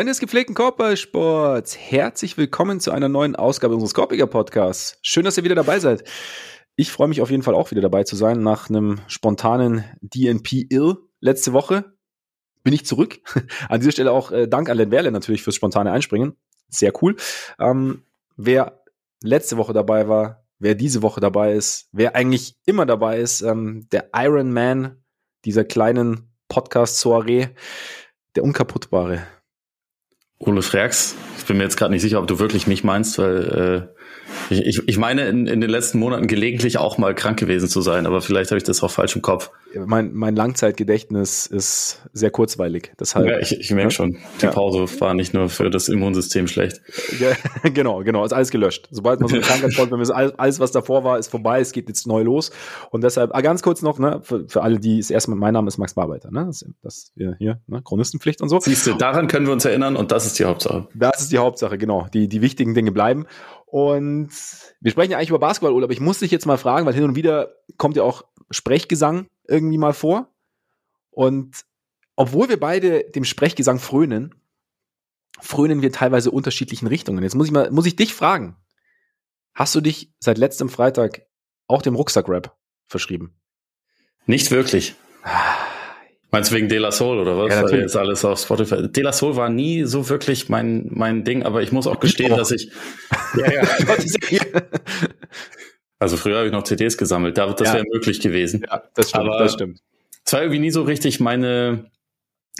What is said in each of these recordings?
Freunde des gepflegten Korbballsports, herzlich willkommen zu einer neuen Ausgabe unseres Korbiger Podcasts. Schön, dass ihr wieder dabei seid. Ich freue mich auf jeden Fall auch wieder dabei zu sein nach einem spontanen DNP-Ill letzte Woche. Bin ich zurück. An dieser Stelle auch äh, Dank an Len Werle natürlich fürs spontane Einspringen. Sehr cool. Ähm, wer letzte Woche dabei war, wer diese Woche dabei ist, wer eigentlich immer dabei ist, ähm, der Iron Man dieser kleinen Podcast-Soiree, der Unkaputtbare. Ole Freaks, ich bin mir jetzt gerade nicht sicher, ob du wirklich mich meinst, weil äh, ich, ich, ich meine, in, in den letzten Monaten gelegentlich auch mal krank gewesen zu sein, aber vielleicht habe ich das auch falsch im Kopf. Mein, mein Langzeitgedächtnis ist sehr kurzweilig. Deshalb, ja, ich, ich merke ja? schon, die ja. Pause war nicht nur für das Immunsystem schlecht. Ja, genau, genau, ist alles gelöscht. Sobald man so eine Krankheit folgt, wenn alles, alles, was davor war, ist vorbei, es geht jetzt neu los. Und deshalb, ah, ganz kurz noch, ne, für, für alle, die es erstmal, mein Name ist Max Barbeiter, ne? Das, das hier, ne, Chronistenpflicht und so. Siehst du, daran können wir uns erinnern und das ist die Hauptsache. Das ist die Hauptsache, genau. Die, die wichtigen Dinge bleiben. Und wir sprechen ja eigentlich über Basketball, aber ich muss dich jetzt mal fragen, weil hin und wieder kommt ja auch Sprechgesang irgendwie mal vor. Und obwohl wir beide dem Sprechgesang frönen, frönen wir teilweise unterschiedlichen Richtungen. Jetzt muss ich mal, muss ich dich fragen. Hast du dich seit letztem Freitag auch dem Rucksackrap verschrieben? Nicht wirklich. Ah, Meinst du wegen De La Soul oder was? Ja, natürlich. jetzt alles auf Spotify. De La Soul war nie so wirklich mein, mein Ding, aber ich muss auch gestehen, oh. dass ich. Ja, ja. also früher habe ich noch CDs gesammelt, das ja. wäre möglich gewesen. Ja, das stimmt, aber das stimmt. Es war irgendwie nie so richtig meine,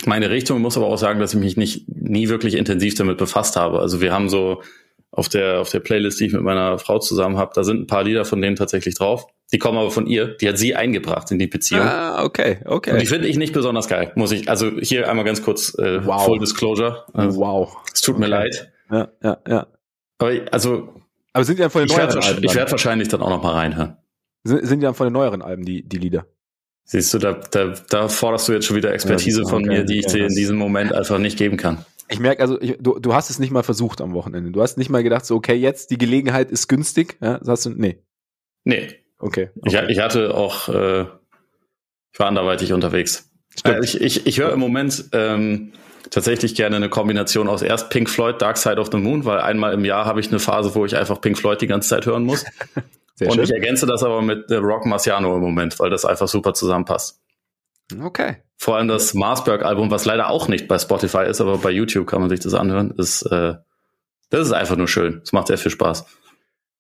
meine Richtung. Ich muss aber auch sagen, dass ich mich nicht nie wirklich intensiv damit befasst habe. Also wir haben so auf der, auf der Playlist, die ich mit meiner Frau zusammen habe, da sind ein paar Lieder von denen tatsächlich drauf. Die kommen aber von ihr. Die hat sie eingebracht in die Beziehung. Ah, okay, okay. Und die finde ich nicht besonders geil, muss ich. Also hier einmal ganz kurz äh, wow. Full Disclosure. Also, wow. Es tut okay. mir leid. Ja, ja, ja. Aber also. Aber sind die dann von den neueren Alben? Ich werde wahrscheinlich dann auch noch mal reinhören. Sind, sind die dann von den neueren Alben die, die Lieder? Siehst du, da, da, da forderst du jetzt schon wieder Expertise ja, von okay, mir, die ich dir in diesem Moment einfach nicht geben kann. Ich merke, also ich, du, du hast es nicht mal versucht am Wochenende. Du hast nicht mal gedacht, so, okay, jetzt die Gelegenheit ist günstig. Ja, hast du, nee. Nee. Okay. okay. Ich, ich hatte auch, äh, ich war anderweitig unterwegs. Stimmt. ich ich, ich höre im Moment ähm, tatsächlich gerne eine Kombination aus erst Pink Floyd, Dark Side of the Moon, weil einmal im Jahr habe ich eine Phase, wo ich einfach Pink Floyd die ganze Zeit hören muss. und schön. ich ergänze das aber mit Rock Marciano im Moment, weil das einfach super zusammenpasst. Okay. Vor allem das Marsberg-Album, was leider auch nicht bei Spotify ist, aber bei YouTube kann man sich das anhören, ist, äh, das ist einfach nur schön. Es macht sehr viel Spaß.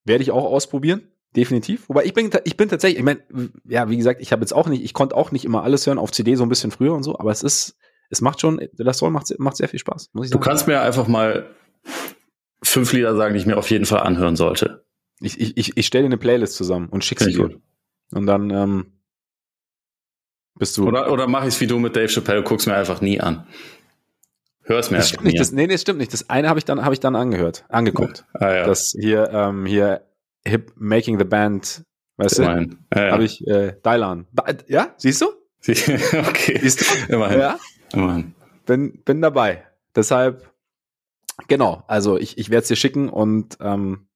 Werde ich auch ausprobieren. Definitiv. Wobei ich bin, ich bin tatsächlich, ich meine, ja, wie gesagt, ich habe jetzt auch nicht, ich konnte auch nicht immer alles hören auf CD so ein bisschen früher und so, aber es ist, es macht schon, das Soul macht, macht sehr viel Spaß, muss ich sagen. Du kannst mir einfach mal fünf Lieder sagen, die ich mir auf jeden Fall anhören sollte. Ich, ich, ich, ich stelle eine Playlist zusammen und schicke sie dir. Und dann, ähm, bist du. Oder, oder mach ich es wie du mit Dave Chappelle, guck's mir einfach nie an. Hör es mir das einfach nie nicht, das, Nee, nee, das stimmt nicht. Das eine habe ich dann, habe ich dann angehört, angeguckt. Ah, ja. Das hier, ähm, hier, Hip Making the Band, weißt Immerhin. du? Ja, ja. Habe ich, äh, Dylan. Ja, siehst du? okay. Siehst du? Immerhin. Ja? Immerhin. Bin, bin dabei. Deshalb, genau, also ich, ich werde es dir schicken und ähm,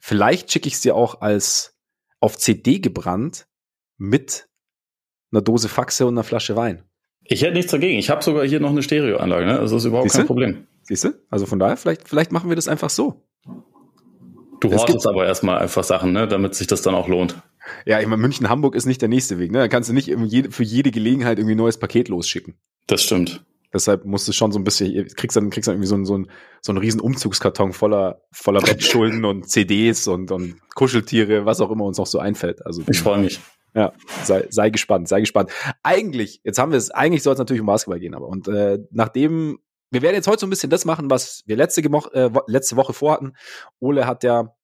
vielleicht schicke ich es dir auch als auf CD gebrannt mit einer Dose Faxe und einer Flasche Wein. Ich hätte nichts dagegen. Ich habe sogar hier noch eine Stereoanlage. Ne? Also das ist überhaupt Siehste? kein Problem. Siehst du? Also von daher, vielleicht, vielleicht machen wir das einfach so. Du hortest aber erstmal einfach Sachen, ne? damit sich das dann auch lohnt. Ja, ich meine, München, Hamburg ist nicht der nächste Weg. Ne? Da kannst du nicht für jede Gelegenheit irgendwie ein neues Paket losschicken. Das stimmt. Deshalb musst du schon so ein bisschen, kriegst dann, kriegst dann irgendwie so, einen, so, einen, so einen riesen Umzugskarton voller, voller Bettschulden und CDs und, und Kuscheltiere, was auch immer uns noch so einfällt. Also, ich freue mich. Ja, sei, sei gespannt, sei gespannt. Eigentlich, jetzt haben wir es, eigentlich soll es natürlich um Basketball gehen, aber und äh, nachdem, wir werden jetzt heute so ein bisschen das machen, was wir letzte, äh, letzte Woche vorhatten. Ole hat ja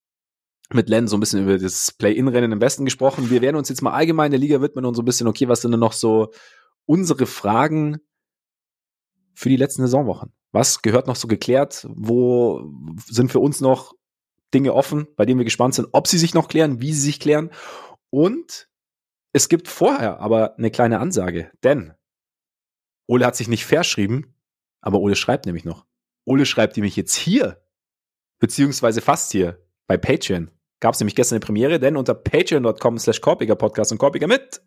mit Len so ein bisschen über das Play-In-Rennen im Westen gesprochen. Wir werden uns jetzt mal allgemein der Liga widmen und so ein bisschen, okay, was sind denn noch so unsere Fragen für die letzten Saisonwochen? Was gehört noch so geklärt? Wo sind für uns noch Dinge offen, bei denen wir gespannt sind, ob sie sich noch klären, wie sie sich klären? Und es gibt vorher aber eine kleine Ansage, denn Ole hat sich nicht verschrieben, aber Ole schreibt nämlich noch. Ole schreibt nämlich jetzt hier, beziehungsweise fast hier, bei Patreon. Gab es nämlich gestern eine Premiere, denn unter patreon.com slash Podcast und Korpiger mit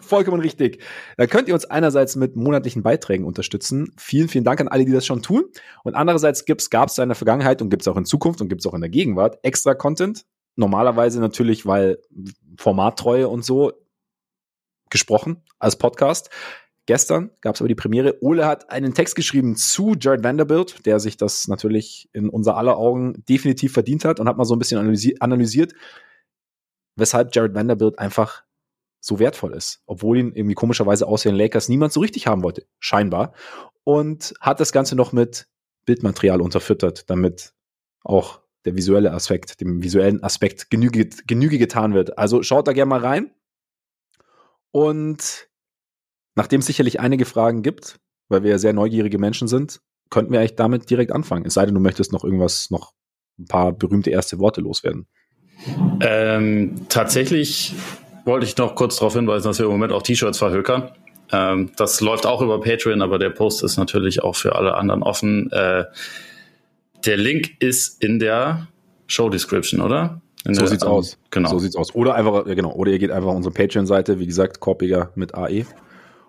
Vollkommen richtig. Da könnt ihr uns einerseits mit monatlichen Beiträgen unterstützen. Vielen, vielen Dank an alle, die das schon tun. Und andererseits gab's da in der Vergangenheit und gibt's auch in Zukunft und gibt's auch in der Gegenwart extra Content. Normalerweise natürlich, weil Formattreue und so gesprochen als Podcast. Gestern gab es aber die Premiere. Ole hat einen Text geschrieben zu Jared Vanderbilt, der sich das natürlich in unser aller Augen definitiv verdient hat und hat mal so ein bisschen analysi analysiert, weshalb Jared Vanderbilt einfach so wertvoll ist, obwohl ihn irgendwie komischerweise außer den Lakers niemand so richtig haben wollte, scheinbar. Und hat das Ganze noch mit Bildmaterial unterfüttert, damit auch der visuelle Aspekt, dem visuellen Aspekt Genüge, Genüge getan wird. Also schaut da gerne mal rein. Und Nachdem es sicherlich einige Fragen gibt, weil wir ja sehr neugierige Menschen sind, könnten wir eigentlich damit direkt anfangen. Es sei denn, du möchtest noch irgendwas, noch ein paar berühmte erste Worte loswerden. Ähm, tatsächlich wollte ich noch kurz darauf hinweisen, dass wir im Moment auch T-Shirts verhökern. Ähm, das läuft auch über Patreon, aber der Post ist natürlich auch für alle anderen offen. Äh, der Link ist in der Show Description, oder? In so der, sieht's ähm, aus. Genau. So sieht's aus. Oder einfach, genau, oder ihr geht einfach auf unsere Patreon-Seite, wie gesagt, Korpiger mit AE.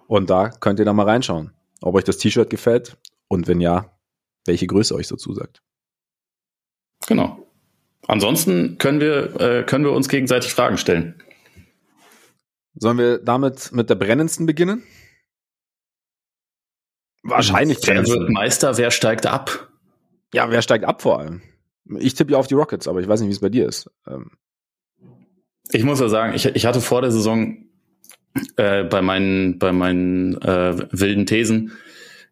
Und da könnt ihr da mal reinschauen, ob euch das T-Shirt gefällt und wenn ja, welche Größe euch so zusagt. Genau. Ansonsten können wir, äh, können wir uns gegenseitig Fragen stellen. Sollen wir damit mit der brennendsten beginnen? Wahrscheinlich Wer wird Meister, wer steigt ab? Ja, wer steigt ab vor allem? Ich tippe ja auf die Rockets, aber ich weiß nicht, wie es bei dir ist. Ähm. Ich muss ja sagen, ich, ich hatte vor der Saison äh, bei meinen, bei meinen äh, wilden Thesen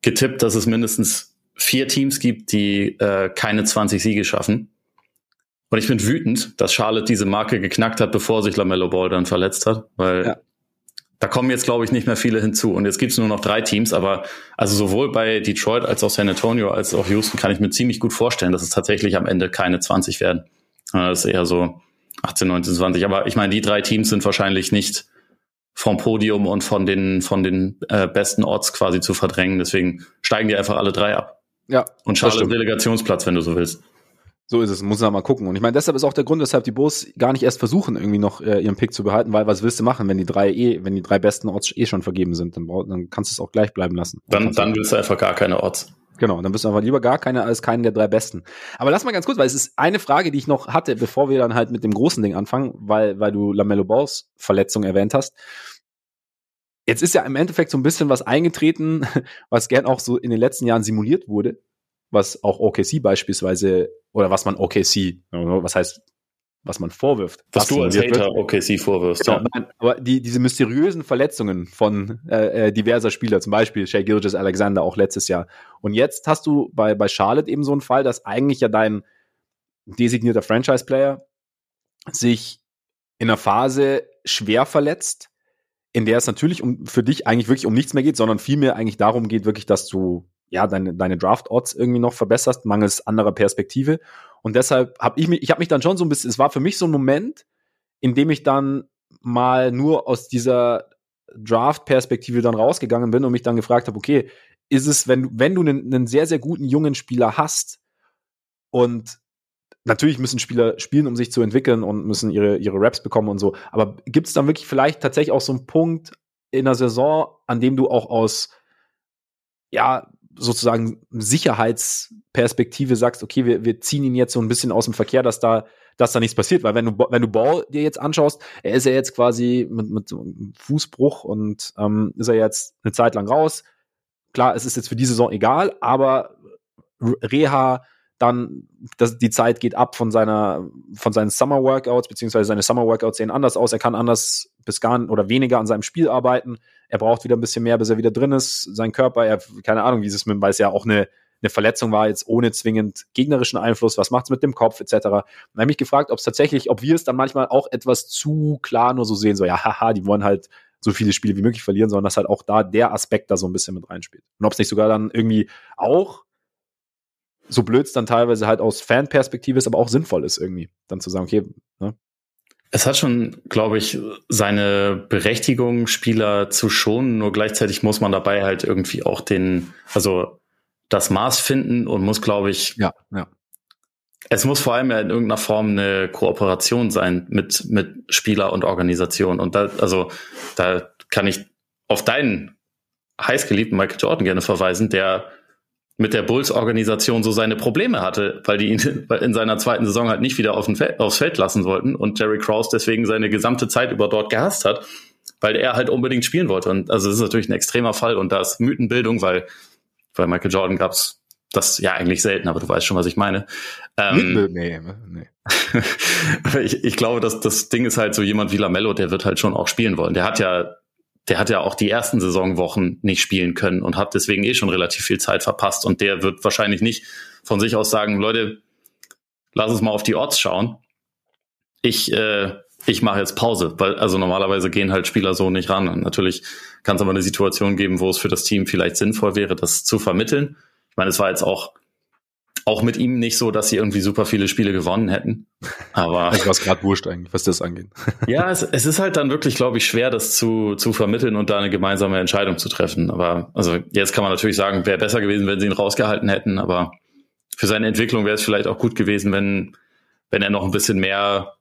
getippt, dass es mindestens vier Teams gibt, die äh, keine 20 Siege schaffen. Und ich bin wütend, dass Charlotte diese Marke geknackt hat, bevor sich LaMelo Ball dann verletzt hat, weil ja. da kommen jetzt, glaube ich, nicht mehr viele hinzu. Und jetzt gibt es nur noch drei Teams, aber also sowohl bei Detroit als auch San Antonio als auch Houston kann ich mir ziemlich gut vorstellen, dass es tatsächlich am Ende keine 20 werden. Das ist eher so 18, 19, 20. Aber ich meine, die drei Teams sind wahrscheinlich nicht vom Podium und von den, von den äh, besten Orts quasi zu verdrängen. Deswegen steigen die einfach alle drei ab. Ja. Und Charlotte Delegationsplatz, wenn du so willst. So ist es, muss man mal gucken. Und ich meine, deshalb ist auch der Grund, weshalb die Bulls gar nicht erst versuchen, irgendwie noch äh, ihren Pick zu behalten, weil was willst du machen, wenn die drei eh, wenn die drei besten Orts eh schon vergeben sind, dann, dann kannst du es auch gleich bleiben lassen. Dann, dann willst du einfach gar keine Orts. Genau, dann bist du einfach lieber gar keine als keinen der drei besten. Aber lass mal ganz kurz, weil es ist eine Frage, die ich noch hatte, bevor wir dann halt mit dem großen Ding anfangen, weil, weil du Lamello Balls Verletzung erwähnt hast. Jetzt ist ja im Endeffekt so ein bisschen was eingetreten, was gern auch so in den letzten Jahren simuliert wurde, was auch OKC beispielsweise, oder was man OKC, was heißt, was man vorwirft. Was du als Hater. OKC vorwirfst. Genau, ja. nein, aber die, diese mysteriösen Verletzungen von äh, äh, diverser Spieler, zum Beispiel Shea Gilgis Alexander auch letztes Jahr. Und jetzt hast du bei, bei Charlotte eben so einen Fall, dass eigentlich ja dein designierter Franchise-Player sich in einer Phase schwer verletzt, in der es natürlich um, für dich eigentlich wirklich um nichts mehr geht, sondern vielmehr eigentlich darum geht, wirklich, dass du ja deine, deine Draft-Odds irgendwie noch verbesserst, mangels anderer Perspektive. Und deshalb habe ich mich, ich habe mich dann schon so ein bisschen, es war für mich so ein Moment, in dem ich dann mal nur aus dieser Draft-Perspektive dann rausgegangen bin und mich dann gefragt habe, okay, ist es, wenn, wenn du einen, einen sehr, sehr guten jungen Spieler hast und natürlich müssen Spieler spielen, um sich zu entwickeln und müssen ihre, ihre Raps bekommen und so. Aber gibt es dann wirklich vielleicht tatsächlich auch so einen Punkt in der Saison, an dem du auch aus, ja, sozusagen Sicherheitsperspektive sagst, okay, wir, wir ziehen ihn jetzt so ein bisschen aus dem Verkehr, dass da, dass da nichts passiert. Weil wenn du, wenn du Ball dir jetzt anschaust, er ist ja jetzt quasi mit, mit Fußbruch und ähm, ist er jetzt eine Zeit lang raus. Klar, es ist jetzt für die Saison egal, aber Reha, dann das, die Zeit geht ab von seiner von seinen Summer Workouts beziehungsweise seine Summer Workouts sehen anders aus. Er kann anders bis gar oder weniger an seinem Spiel arbeiten. Er braucht wieder ein bisschen mehr, bis er wieder drin ist. Sein Körper, er keine Ahnung, wie es mit, weil es ja auch eine eine Verletzung war jetzt ohne zwingend gegnerischen Einfluss. Was macht's mit dem Kopf etc. Und habe mich gefragt, ob es tatsächlich, ob wir es dann manchmal auch etwas zu klar nur so sehen, so ja, haha, die wollen halt so viele Spiele wie möglich verlieren, sondern dass halt auch da der Aspekt da so ein bisschen mit reinspielt. Und ob es nicht sogar dann irgendwie auch so blöd es dann teilweise halt aus Fanperspektive ist, aber auch sinnvoll ist irgendwie, dann zu sagen, okay, ne? Es hat schon, glaube ich, seine Berechtigung, Spieler zu schonen, nur gleichzeitig muss man dabei halt irgendwie auch den, also das Maß finden und muss, glaube ich, ja, ja. Es muss vor allem ja in irgendeiner Form eine Kooperation sein mit, mit Spieler und Organisation. Und da, also, da kann ich auf deinen heißgeliebten Michael Jordan gerne verweisen, der mit der Bulls-Organisation so seine Probleme hatte, weil die ihn in seiner zweiten Saison halt nicht wieder auf Feld, aufs Feld lassen wollten und Jerry Krause deswegen seine gesamte Zeit über dort gehasst hat, weil er halt unbedingt spielen wollte. Und also das ist natürlich ein extremer Fall und da ist Mythenbildung, weil bei Michael Jordan gab's das ja eigentlich selten, aber du weißt schon, was ich meine. Ähm, nee, nee. ich, ich glaube, dass das Ding ist halt so jemand wie Lamello, der wird halt schon auch spielen wollen. Der hat ja der hat ja auch die ersten Saisonwochen nicht spielen können und hat deswegen eh schon relativ viel Zeit verpasst. Und der wird wahrscheinlich nicht von sich aus sagen, Leute, lass uns mal auf die Odds schauen. Ich, äh, ich mache jetzt Pause, weil also normalerweise gehen halt Spieler so nicht ran. Und natürlich kann es aber eine Situation geben, wo es für das Team vielleicht sinnvoll wäre, das zu vermitteln. Ich meine, es war jetzt auch auch mit ihm nicht so, dass sie irgendwie super viele Spiele gewonnen hätten. Aber ich war gerade wurscht eigentlich, was das angeht. ja, es, es ist halt dann wirklich, glaube ich, schwer, das zu, zu vermitteln und da eine gemeinsame Entscheidung zu treffen. Aber also jetzt kann man natürlich sagen, wäre besser gewesen, wenn sie ihn rausgehalten hätten. Aber für seine Entwicklung wäre es vielleicht auch gut gewesen, wenn wenn er noch ein bisschen mehr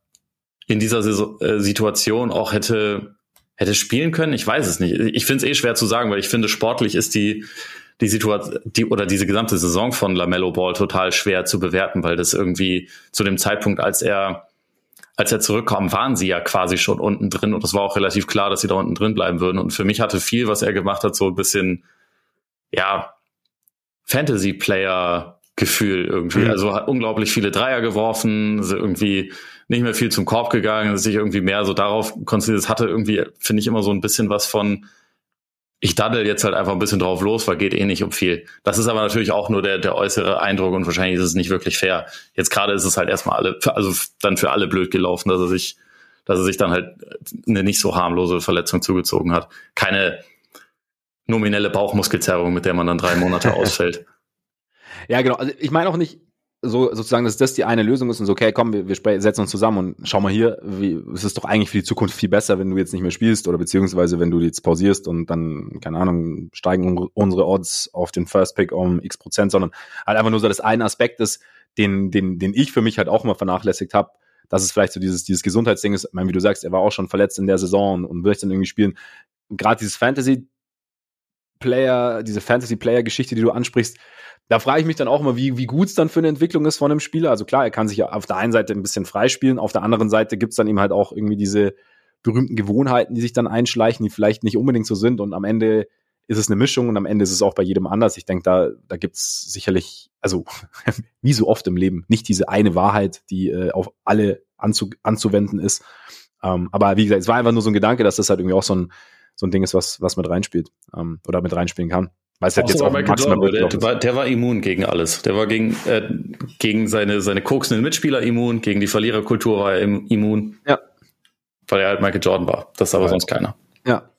in dieser äh, Situation auch hätte hätte spielen können. Ich weiß es nicht. Ich finde es eh schwer zu sagen, weil ich finde, sportlich ist die die Situation, die oder diese gesamte Saison von Lamello Ball total schwer zu bewerten, weil das irgendwie zu dem Zeitpunkt, als er als er zurückkam, waren sie ja quasi schon unten drin und es war auch relativ klar, dass sie da unten drin bleiben würden. Und für mich hatte viel, was er gemacht hat, so ein bisschen, ja, Fantasy-Player-Gefühl irgendwie. Mhm. Also hat unglaublich viele Dreier geworfen, ist irgendwie nicht mehr viel zum Korb gegangen, sich irgendwie mehr so darauf konzentriert. Es hatte irgendwie, finde ich, immer so ein bisschen was von, ich daddel jetzt halt einfach ein bisschen drauf los, weil geht eh nicht um viel. Das ist aber natürlich auch nur der, der äußere Eindruck und wahrscheinlich ist es nicht wirklich fair. Jetzt gerade ist es halt erstmal alle, also dann für alle blöd gelaufen, dass er sich, dass er sich dann halt eine nicht so harmlose Verletzung zugezogen hat. Keine nominelle Bauchmuskelzerrung, mit der man dann drei Monate ausfällt. Ja, genau. Also ich meine auch nicht, so sozusagen, dass das die eine Lösung ist und so, okay, komm, wir, wir setzen uns zusammen und schau mal hier, wie, es ist doch eigentlich für die Zukunft viel besser, wenn du jetzt nicht mehr spielst oder beziehungsweise wenn du jetzt pausierst und dann, keine Ahnung, steigen unsere Odds auf den First Pick um x Prozent, sondern halt einfach nur so, dass ein Aspekt ist, den, den, den ich für mich halt auch immer vernachlässigt habe, dass es vielleicht so dieses, dieses Gesundheitsding ist, ich meine, wie du sagst, er war auch schon verletzt in der Saison und, will dann irgendwie spielen. Gerade dieses Fantasy Player, diese Fantasy Player Geschichte, die du ansprichst, da frage ich mich dann auch immer, wie, wie gut es dann für eine Entwicklung ist von einem Spieler. Also klar, er kann sich ja auf der einen Seite ein bisschen freispielen, auf der anderen Seite gibt es dann eben halt auch irgendwie diese berühmten Gewohnheiten, die sich dann einschleichen, die vielleicht nicht unbedingt so sind. Und am Ende ist es eine Mischung und am Ende ist es auch bei jedem anders. Ich denke, da, da gibt es sicherlich, also wie so oft im Leben, nicht diese eine Wahrheit, die äh, auf alle anzu, anzuwenden ist. Ähm, aber wie gesagt, es war einfach nur so ein Gedanke, dass das halt irgendwie auch so ein, so ein Ding ist, was, was mit reinspielt ähm, oder mit reinspielen kann. Weil es halt jetzt auch maximal Jordan, der, war, der war immun gegen alles. Der war gegen, äh, gegen seine, seine koksenden Mitspieler immun, gegen die Verliererkultur war er immun. Ja. Weil er halt Michael Jordan war. Das ist aber ja. sonst keiner. Ja.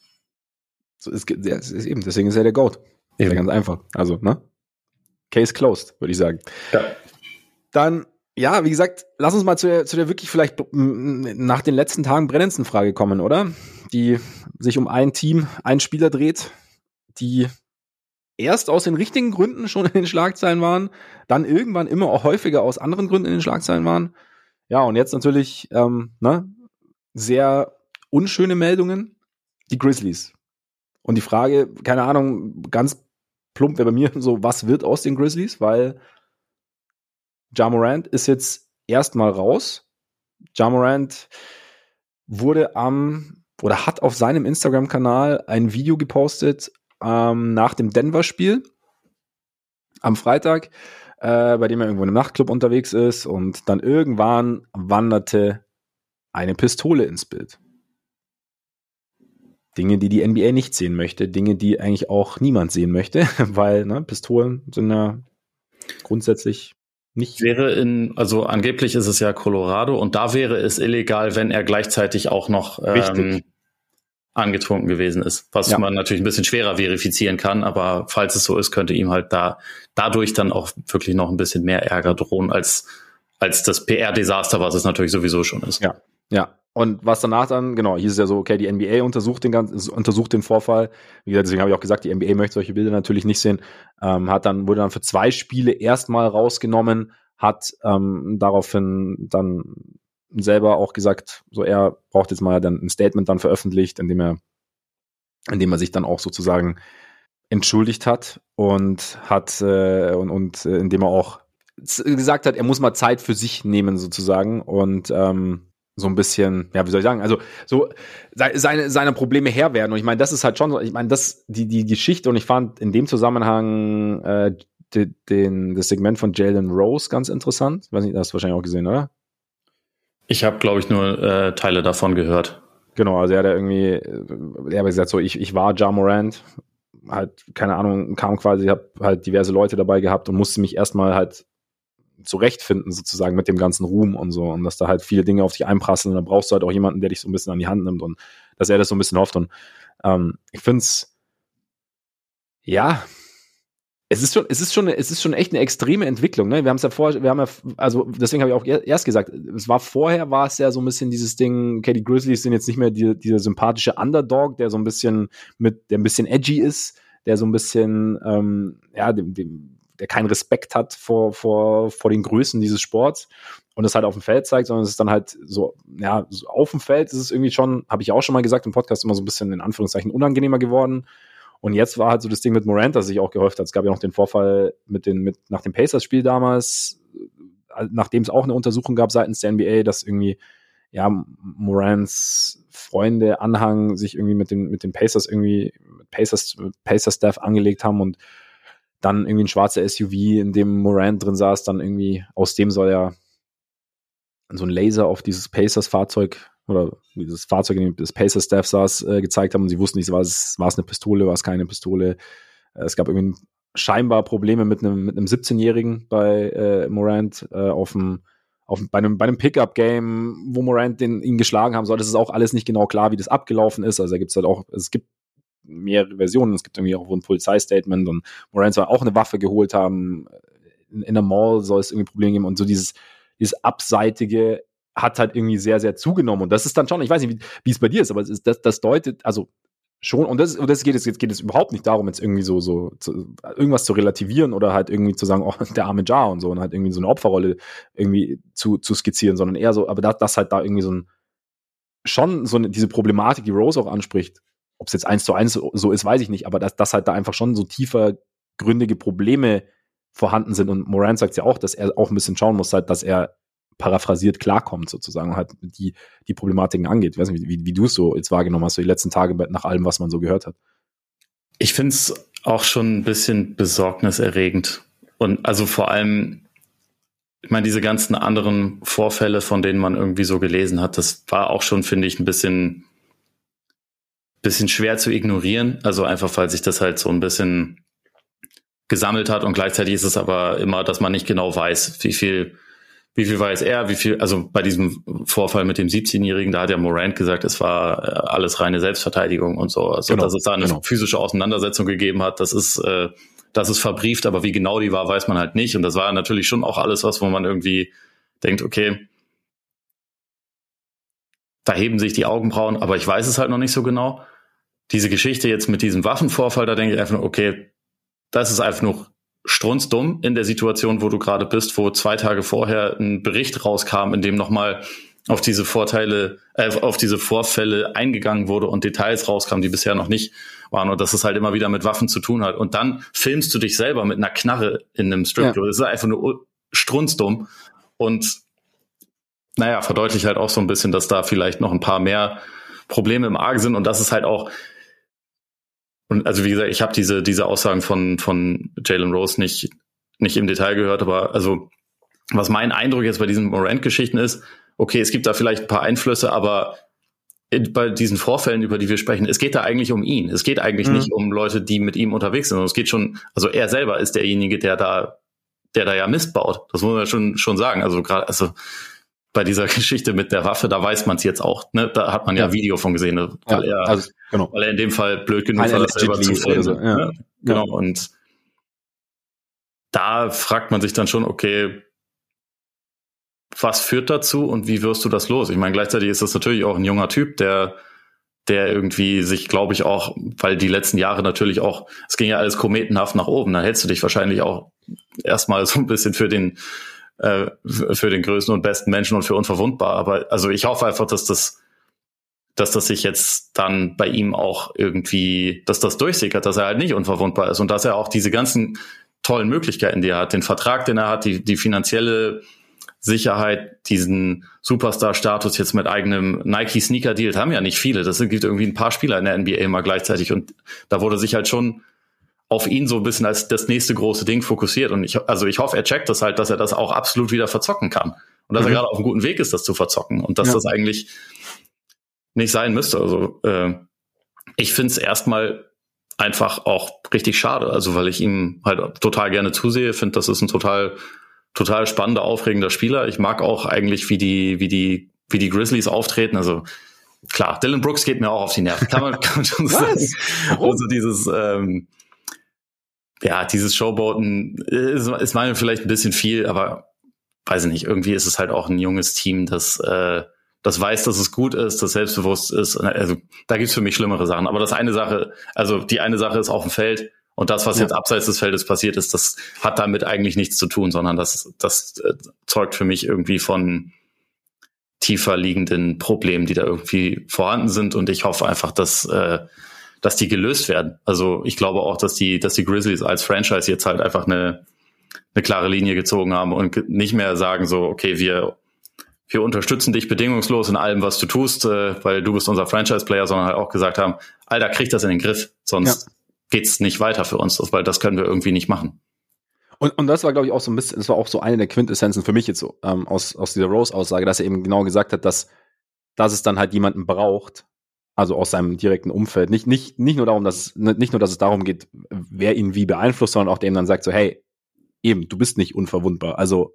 So ist, ja, ist eben, deswegen ist er der Goat. Eben. Ja ganz einfach. Also, ne? Case closed, würde ich sagen. Ja. Dann, ja, wie gesagt, lass uns mal zu der, zu der wirklich vielleicht nach den letzten Tagen brennendsten Frage kommen, oder? Die sich um ein Team, einen Spieler dreht, die erst aus den richtigen Gründen schon in den Schlagzeilen waren, dann irgendwann immer auch häufiger aus anderen Gründen in den Schlagzeilen waren. Ja, und jetzt natürlich ähm, ne, sehr unschöne Meldungen, die Grizzlies. Und die Frage, keine Ahnung, ganz plump wäre bei mir so, was wird aus den Grizzlies? Weil Ja Morant ist jetzt erstmal raus. Ja Morant wurde am oder hat auf seinem Instagram-Kanal ein Video gepostet, ähm, nach dem Denver-Spiel am Freitag, äh, bei dem er irgendwo in einem Nachtclub unterwegs ist und dann irgendwann wanderte eine Pistole ins Bild. Dinge, die die NBA nicht sehen möchte, Dinge, die eigentlich auch niemand sehen möchte, weil ne, Pistolen sind ja grundsätzlich nicht. Wäre in, also angeblich ist es ja Colorado und da wäre es illegal, wenn er gleichzeitig auch noch ähm, angetrunken gewesen ist, was ja. man natürlich ein bisschen schwerer verifizieren kann, aber falls es so ist, könnte ihm halt da dadurch dann auch wirklich noch ein bisschen mehr Ärger drohen als als das PR-Desaster, was es natürlich sowieso schon ist. Ja, ja. Und was danach dann, genau, hieß es ja so, okay, die NBA untersucht den ganzen, untersucht den Vorfall. Wie gesagt, deswegen habe ich auch gesagt, die NBA möchte solche Bilder natürlich nicht sehen. Ähm, hat dann, wurde dann für zwei Spiele erstmal rausgenommen, hat ähm, daraufhin dann selber auch gesagt, so er braucht jetzt mal dann ein Statement dann veröffentlicht, in dem er indem er sich dann auch sozusagen entschuldigt hat und hat äh, und, und äh, indem er auch gesagt hat, er muss mal Zeit für sich nehmen sozusagen und ähm, so ein bisschen, ja, wie soll ich sagen, also so seine, seine Probleme Herr werden. Und ich meine, das ist halt schon so, ich meine, das, die, die Geschichte, und ich fand in dem Zusammenhang äh, den, den, das Segment von Jalen Rose ganz interessant. Ich weiß nicht, hast du wahrscheinlich auch gesehen, oder? Ich habe, glaube ich, nur äh, Teile davon gehört. Genau, also er hat irgendwie, er hat gesagt, so, ich, ich war Ja Morant, halt, keine Ahnung, kam quasi, habe halt diverse Leute dabei gehabt und musste mich erstmal halt zurechtfinden, sozusagen mit dem ganzen Ruhm und so. Und dass da halt viele Dinge auf dich einprasseln. Und da brauchst du halt auch jemanden, der dich so ein bisschen an die Hand nimmt und dass er das so ein bisschen hofft. Und ähm, ich finde es, ja, es ist schon, es ist schon, es ist schon echt eine extreme Entwicklung. Ne? Wir haben es ja vorher, wir haben ja, also deswegen habe ich auch erst gesagt, es war vorher war es ja so ein bisschen dieses Ding, okay, die Grizzlies sind jetzt nicht mehr die, dieser sympathische Underdog, der so ein bisschen mit, der ein bisschen edgy ist, der so ein bisschen, ähm, ja, dem, dem, der keinen Respekt hat vor, vor, vor den Größen dieses Sports und das halt auf dem Feld zeigt, sondern es ist dann halt so, ja, so auf dem Feld ist es irgendwie schon, habe ich auch schon mal gesagt im Podcast, immer so ein bisschen in Anführungszeichen unangenehmer geworden. Und jetzt war halt so das Ding mit Morant, das sich auch gehäuft hat. Es gab ja noch den Vorfall mit den, mit, nach dem Pacers-Spiel damals, äh, nachdem es auch eine Untersuchung gab seitens der NBA, dass irgendwie, ja, Morants Freunde, Anhang sich irgendwie mit den, mit den Pacers irgendwie, mit Pacers, Pacers-Staff angelegt haben und dann irgendwie ein schwarzer SUV, in dem Moran drin saß, dann irgendwie, aus dem soll ja so ein Laser auf dieses Pacers-Fahrzeug oder dieses Fahrzeug, in dem das Pacers-Staff saß, äh, gezeigt haben und sie wussten nicht, war es, war es eine Pistole, war es keine Pistole. Es gab irgendwie scheinbar Probleme mit einem, mit einem 17-Jährigen bei äh, Morant äh, auf dem auf, bei einem, bei einem Pickup-Game, wo Morant den, ihn geschlagen haben soll, das ist auch alles nicht genau klar, wie das abgelaufen ist. Also da gibt es halt auch, es gibt mehrere Versionen. Es gibt irgendwie auch ein Polizeistatement und Moran soll auch eine Waffe geholt haben. In, in der Mall soll es irgendwie Probleme geben und so dieses, dieses Abseitige hat halt irgendwie sehr, sehr zugenommen. Und das ist dann schon, ich weiß nicht, wie, es bei dir ist, aber ist, das, das deutet, also schon, und das, und das geht es, jetzt geht es überhaupt nicht darum, jetzt irgendwie so, so, zu, irgendwas zu relativieren oder halt irgendwie zu sagen, oh, der arme Jar und so, und halt irgendwie so eine Opferrolle irgendwie zu, zu skizzieren, sondern eher so, aber das, das halt da irgendwie so ein, schon so eine, diese Problematik, die Rose auch anspricht, ob es jetzt eins zu eins so ist, weiß ich nicht, aber dass, dass halt da einfach schon so tiefer gründige Probleme vorhanden sind. Und Moran sagt ja auch, dass er auch ein bisschen schauen muss, halt, dass er paraphrasiert klarkommt sozusagen und halt die, die Problematiken angeht. Ich weiß nicht, wie, wie du es so jetzt wahrgenommen hast, so die letzten Tage nach allem, was man so gehört hat. Ich finde es auch schon ein bisschen besorgniserregend. Und also vor allem, ich meine, diese ganzen anderen Vorfälle, von denen man irgendwie so gelesen hat, das war auch schon, finde ich, ein bisschen bisschen schwer zu ignorieren. Also einfach, weil sich das halt so ein bisschen gesammelt hat und gleichzeitig ist es aber immer, dass man nicht genau weiß, wie viel, wie viel weiß er, wie viel, also bei diesem Vorfall mit dem 17-Jährigen, da hat ja Morant gesagt, es war äh, alles reine Selbstverteidigung und so. Also, genau, dass es da eine genau. physische Auseinandersetzung gegeben hat, das ist, äh, das ist verbrieft, aber wie genau die war, weiß man halt nicht. Und das war natürlich schon auch alles was, wo man irgendwie denkt, okay, da heben sich die Augenbrauen, aber ich weiß es halt noch nicht so genau diese Geschichte jetzt mit diesem Waffenvorfall, da denke ich einfach nur, okay, das ist einfach nur strunzdumm in der Situation, wo du gerade bist, wo zwei Tage vorher ein Bericht rauskam, in dem nochmal auf diese Vorteile, äh, auf diese Vorfälle eingegangen wurde und Details rauskamen, die bisher noch nicht waren und dass es halt immer wieder mit Waffen zu tun hat. Und dann filmst du dich selber mit einer Knarre in einem Stripclub. Ja. Das ist einfach nur strunzdumm und naja, verdeutlicht halt auch so ein bisschen, dass da vielleicht noch ein paar mehr Probleme im Argen sind und das ist halt auch und also wie gesagt, ich habe diese, diese Aussagen von, von Jalen Rose nicht, nicht im Detail gehört, aber also was mein Eindruck jetzt bei diesen Morant-Geschichten ist, okay, es gibt da vielleicht ein paar Einflüsse, aber bei diesen Vorfällen, über die wir sprechen, es geht da eigentlich um ihn. Es geht eigentlich mhm. nicht um Leute, die mit ihm unterwegs sind, sondern es geht schon, also er selber ist derjenige, der da, der da ja Mist baut. Das muss man schon, schon sagen. Also gerade, also bei dieser Geschichte mit der Waffe, da weiß man es jetzt auch. Ne? Da hat man ja, ja. Video von gesehen, ne? weil, ja, er, also, genau. weil er in dem Fall blöd genug war, das selber zu. So. Ja. Ne? Genau. Und da fragt man sich dann schon, okay, was führt dazu und wie wirst du das los? Ich meine, gleichzeitig ist das natürlich auch ein junger Typ, der der irgendwie sich, glaube ich, auch, weil die letzten Jahre natürlich auch, es ging ja alles kometenhaft nach oben, dann hättest du dich wahrscheinlich auch erstmal so ein bisschen für den äh, für den größten und besten Menschen und für unverwundbar. Aber also ich hoffe einfach, dass das, dass das sich jetzt dann bei ihm auch irgendwie, dass das durchsickert, dass er halt nicht unverwundbar ist und dass er auch diese ganzen tollen Möglichkeiten, die er hat, den Vertrag, den er hat, die, die finanzielle Sicherheit, diesen Superstar-Status jetzt mit eigenem Nike-Sneaker-Deal, haben ja nicht viele. Das gibt irgendwie ein paar Spieler in der NBA mal gleichzeitig und da wurde sich halt schon auf ihn so ein bisschen als das nächste große Ding fokussiert. Und ich, also ich hoffe, er checkt das halt, dass er das auch absolut wieder verzocken kann. Und dass mhm. er gerade auf einem guten Weg ist, das zu verzocken. Und dass ja. das eigentlich nicht sein müsste. Also äh, ich finde es erstmal einfach auch richtig schade. Also weil ich ihm halt total gerne zusehe, finde, das ist ein total, total spannender, aufregender Spieler. Ich mag auch eigentlich, wie die, wie die, wie die Grizzlies auftreten. Also klar, Dylan Brooks geht mir auch auf die Nerven. Kann man, kann man schon sagen. Also dieses, ähm, ja, dieses Showboaten ist, ist meine vielleicht ein bisschen viel, aber weiß ich nicht, irgendwie ist es halt auch ein junges Team, das äh, das weiß, dass es gut ist, das selbstbewusst ist. Also da gibt's für mich schlimmere Sachen. Aber das eine Sache, also die eine Sache ist auf dem Feld und das, was ja. jetzt abseits des Feldes passiert ist, das hat damit eigentlich nichts zu tun, sondern das, das äh, zeugt für mich irgendwie von tiefer liegenden Problemen, die da irgendwie vorhanden sind. Und ich hoffe einfach, dass, äh, dass die gelöst werden. Also ich glaube auch, dass die, dass die Grizzlies als Franchise jetzt halt einfach eine, eine klare Linie gezogen haben und nicht mehr sagen so, okay, wir wir unterstützen dich bedingungslos in allem, was du tust, äh, weil du bist unser Franchise-Player, sondern halt auch gesagt haben, Alter, krieg das in den Griff, sonst ja. geht's nicht weiter für uns, weil das können wir irgendwie nicht machen. Und, und das war, glaube ich, auch so ein bisschen, das war auch so eine der Quintessenzen für mich jetzt so, ähm, aus, aus dieser Rose-Aussage, dass er eben genau gesagt hat, dass, dass es dann halt jemanden braucht, also aus seinem direkten Umfeld. Nicht, nicht, nicht nur darum, dass, nicht nur, dass es darum geht, wer ihn wie beeinflusst, sondern auch der ihm dann sagt so, hey, eben, du bist nicht unverwundbar. Also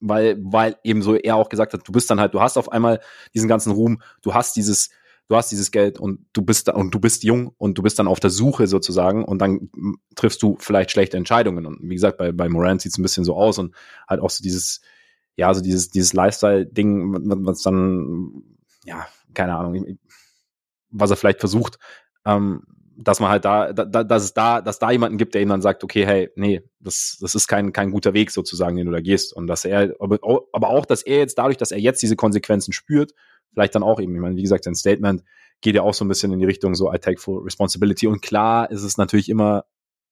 weil, weil eben so er auch gesagt hat, du bist dann halt, du hast auf einmal diesen ganzen Ruhm, du hast dieses, du hast dieses Geld und du bist da und du bist jung und du bist dann auf der Suche sozusagen und dann triffst du vielleicht schlechte Entscheidungen. Und wie gesagt, bei, bei Moran sieht es ein bisschen so aus und halt auch so dieses, ja, so dieses, dieses Lifestyle-Ding, was dann, ja, keine Ahnung, was er vielleicht versucht, ähm, dass man halt da, da, dass es da, dass da jemanden gibt, der ihm dann sagt, okay, hey, nee, das, das ist kein, kein guter Weg sozusagen, den du da gehst. Und dass er, aber, aber auch, dass er jetzt dadurch, dass er jetzt diese Konsequenzen spürt, vielleicht dann auch eben, ich meine, wie gesagt, sein Statement geht ja auch so ein bisschen in die Richtung so, I take full responsibility. Und klar ist es natürlich immer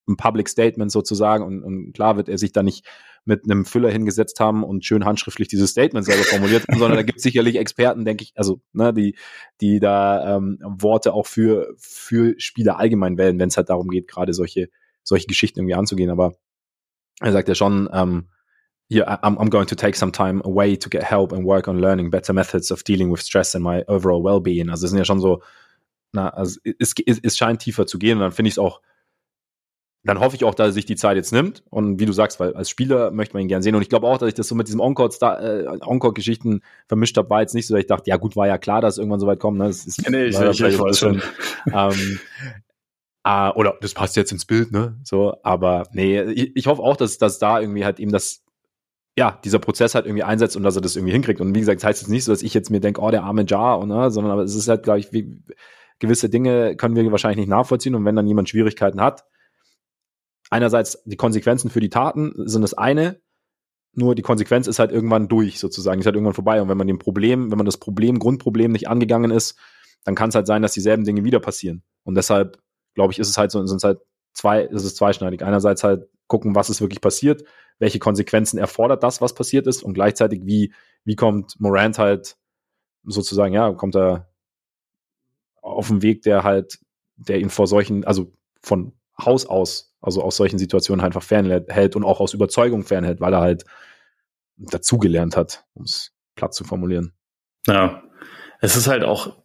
ein Public Statement sozusagen und, und klar wird er sich da nicht mit einem Füller hingesetzt haben und schön handschriftlich dieses Statement selber formuliert, sondern da gibt es sicherlich Experten, denke ich, also ne, die, die da ähm, Worte auch für, für Spieler allgemein wählen, wenn es halt darum geht, gerade solche, solche Geschichten irgendwie anzugehen. Aber er sagt ja schon, ähm, yeah, I'm, I'm going to take some time away to get help and work on learning better methods of dealing with stress and my overall well-being. Also es sind ja schon so, na, also es, es, es scheint tiefer zu gehen und dann finde ich es auch dann hoffe ich auch, dass er sich die Zeit jetzt nimmt. Und wie du sagst, weil als Spieler möchte man ihn gern sehen. Und ich glaube auch, dass ich das so mit diesem Encore-Geschichten äh, vermischt habe, war jetzt nicht so, dass ich dachte, ja gut, war ja klar, dass es irgendwann so weit kommt. Ne? Das ist, nee, ich, ich, ich weiß schon. ähm, äh, oder das passt jetzt ins Bild, ne? So, aber nee, ich, ich hoffe auch, dass, dass da irgendwie halt eben das, ja, dieser Prozess halt irgendwie einsetzt und dass er das irgendwie hinkriegt. Und wie gesagt, das heißt jetzt nicht so, dass ich jetzt mir denke, oh, der arme Jar, und, ne, sondern aber es ist halt, glaube ich, wie, gewisse Dinge können wir wahrscheinlich nicht nachvollziehen. Und wenn dann jemand Schwierigkeiten hat, einerseits die Konsequenzen für die Taten sind das eine, nur die Konsequenz ist halt irgendwann durch, sozusagen, ist halt irgendwann vorbei. Und wenn man dem Problem, wenn man das Problem, Grundproblem nicht angegangen ist, dann kann es halt sein, dass dieselben Dinge wieder passieren. Und deshalb, glaube ich, ist es halt so, sind es halt zwei, ist es zweischneidig. Einerseits halt gucken, was ist wirklich passiert, welche Konsequenzen erfordert das, was passiert ist, und gleichzeitig, wie, wie kommt Morant halt sozusagen, ja, kommt er auf den Weg, der halt, der ihn vor solchen, also von Haus aus also aus solchen Situationen halt einfach fernhält und auch aus Überzeugung fernhält, weil er halt dazugelernt hat, um es platt zu formulieren. Ja, es ist halt auch,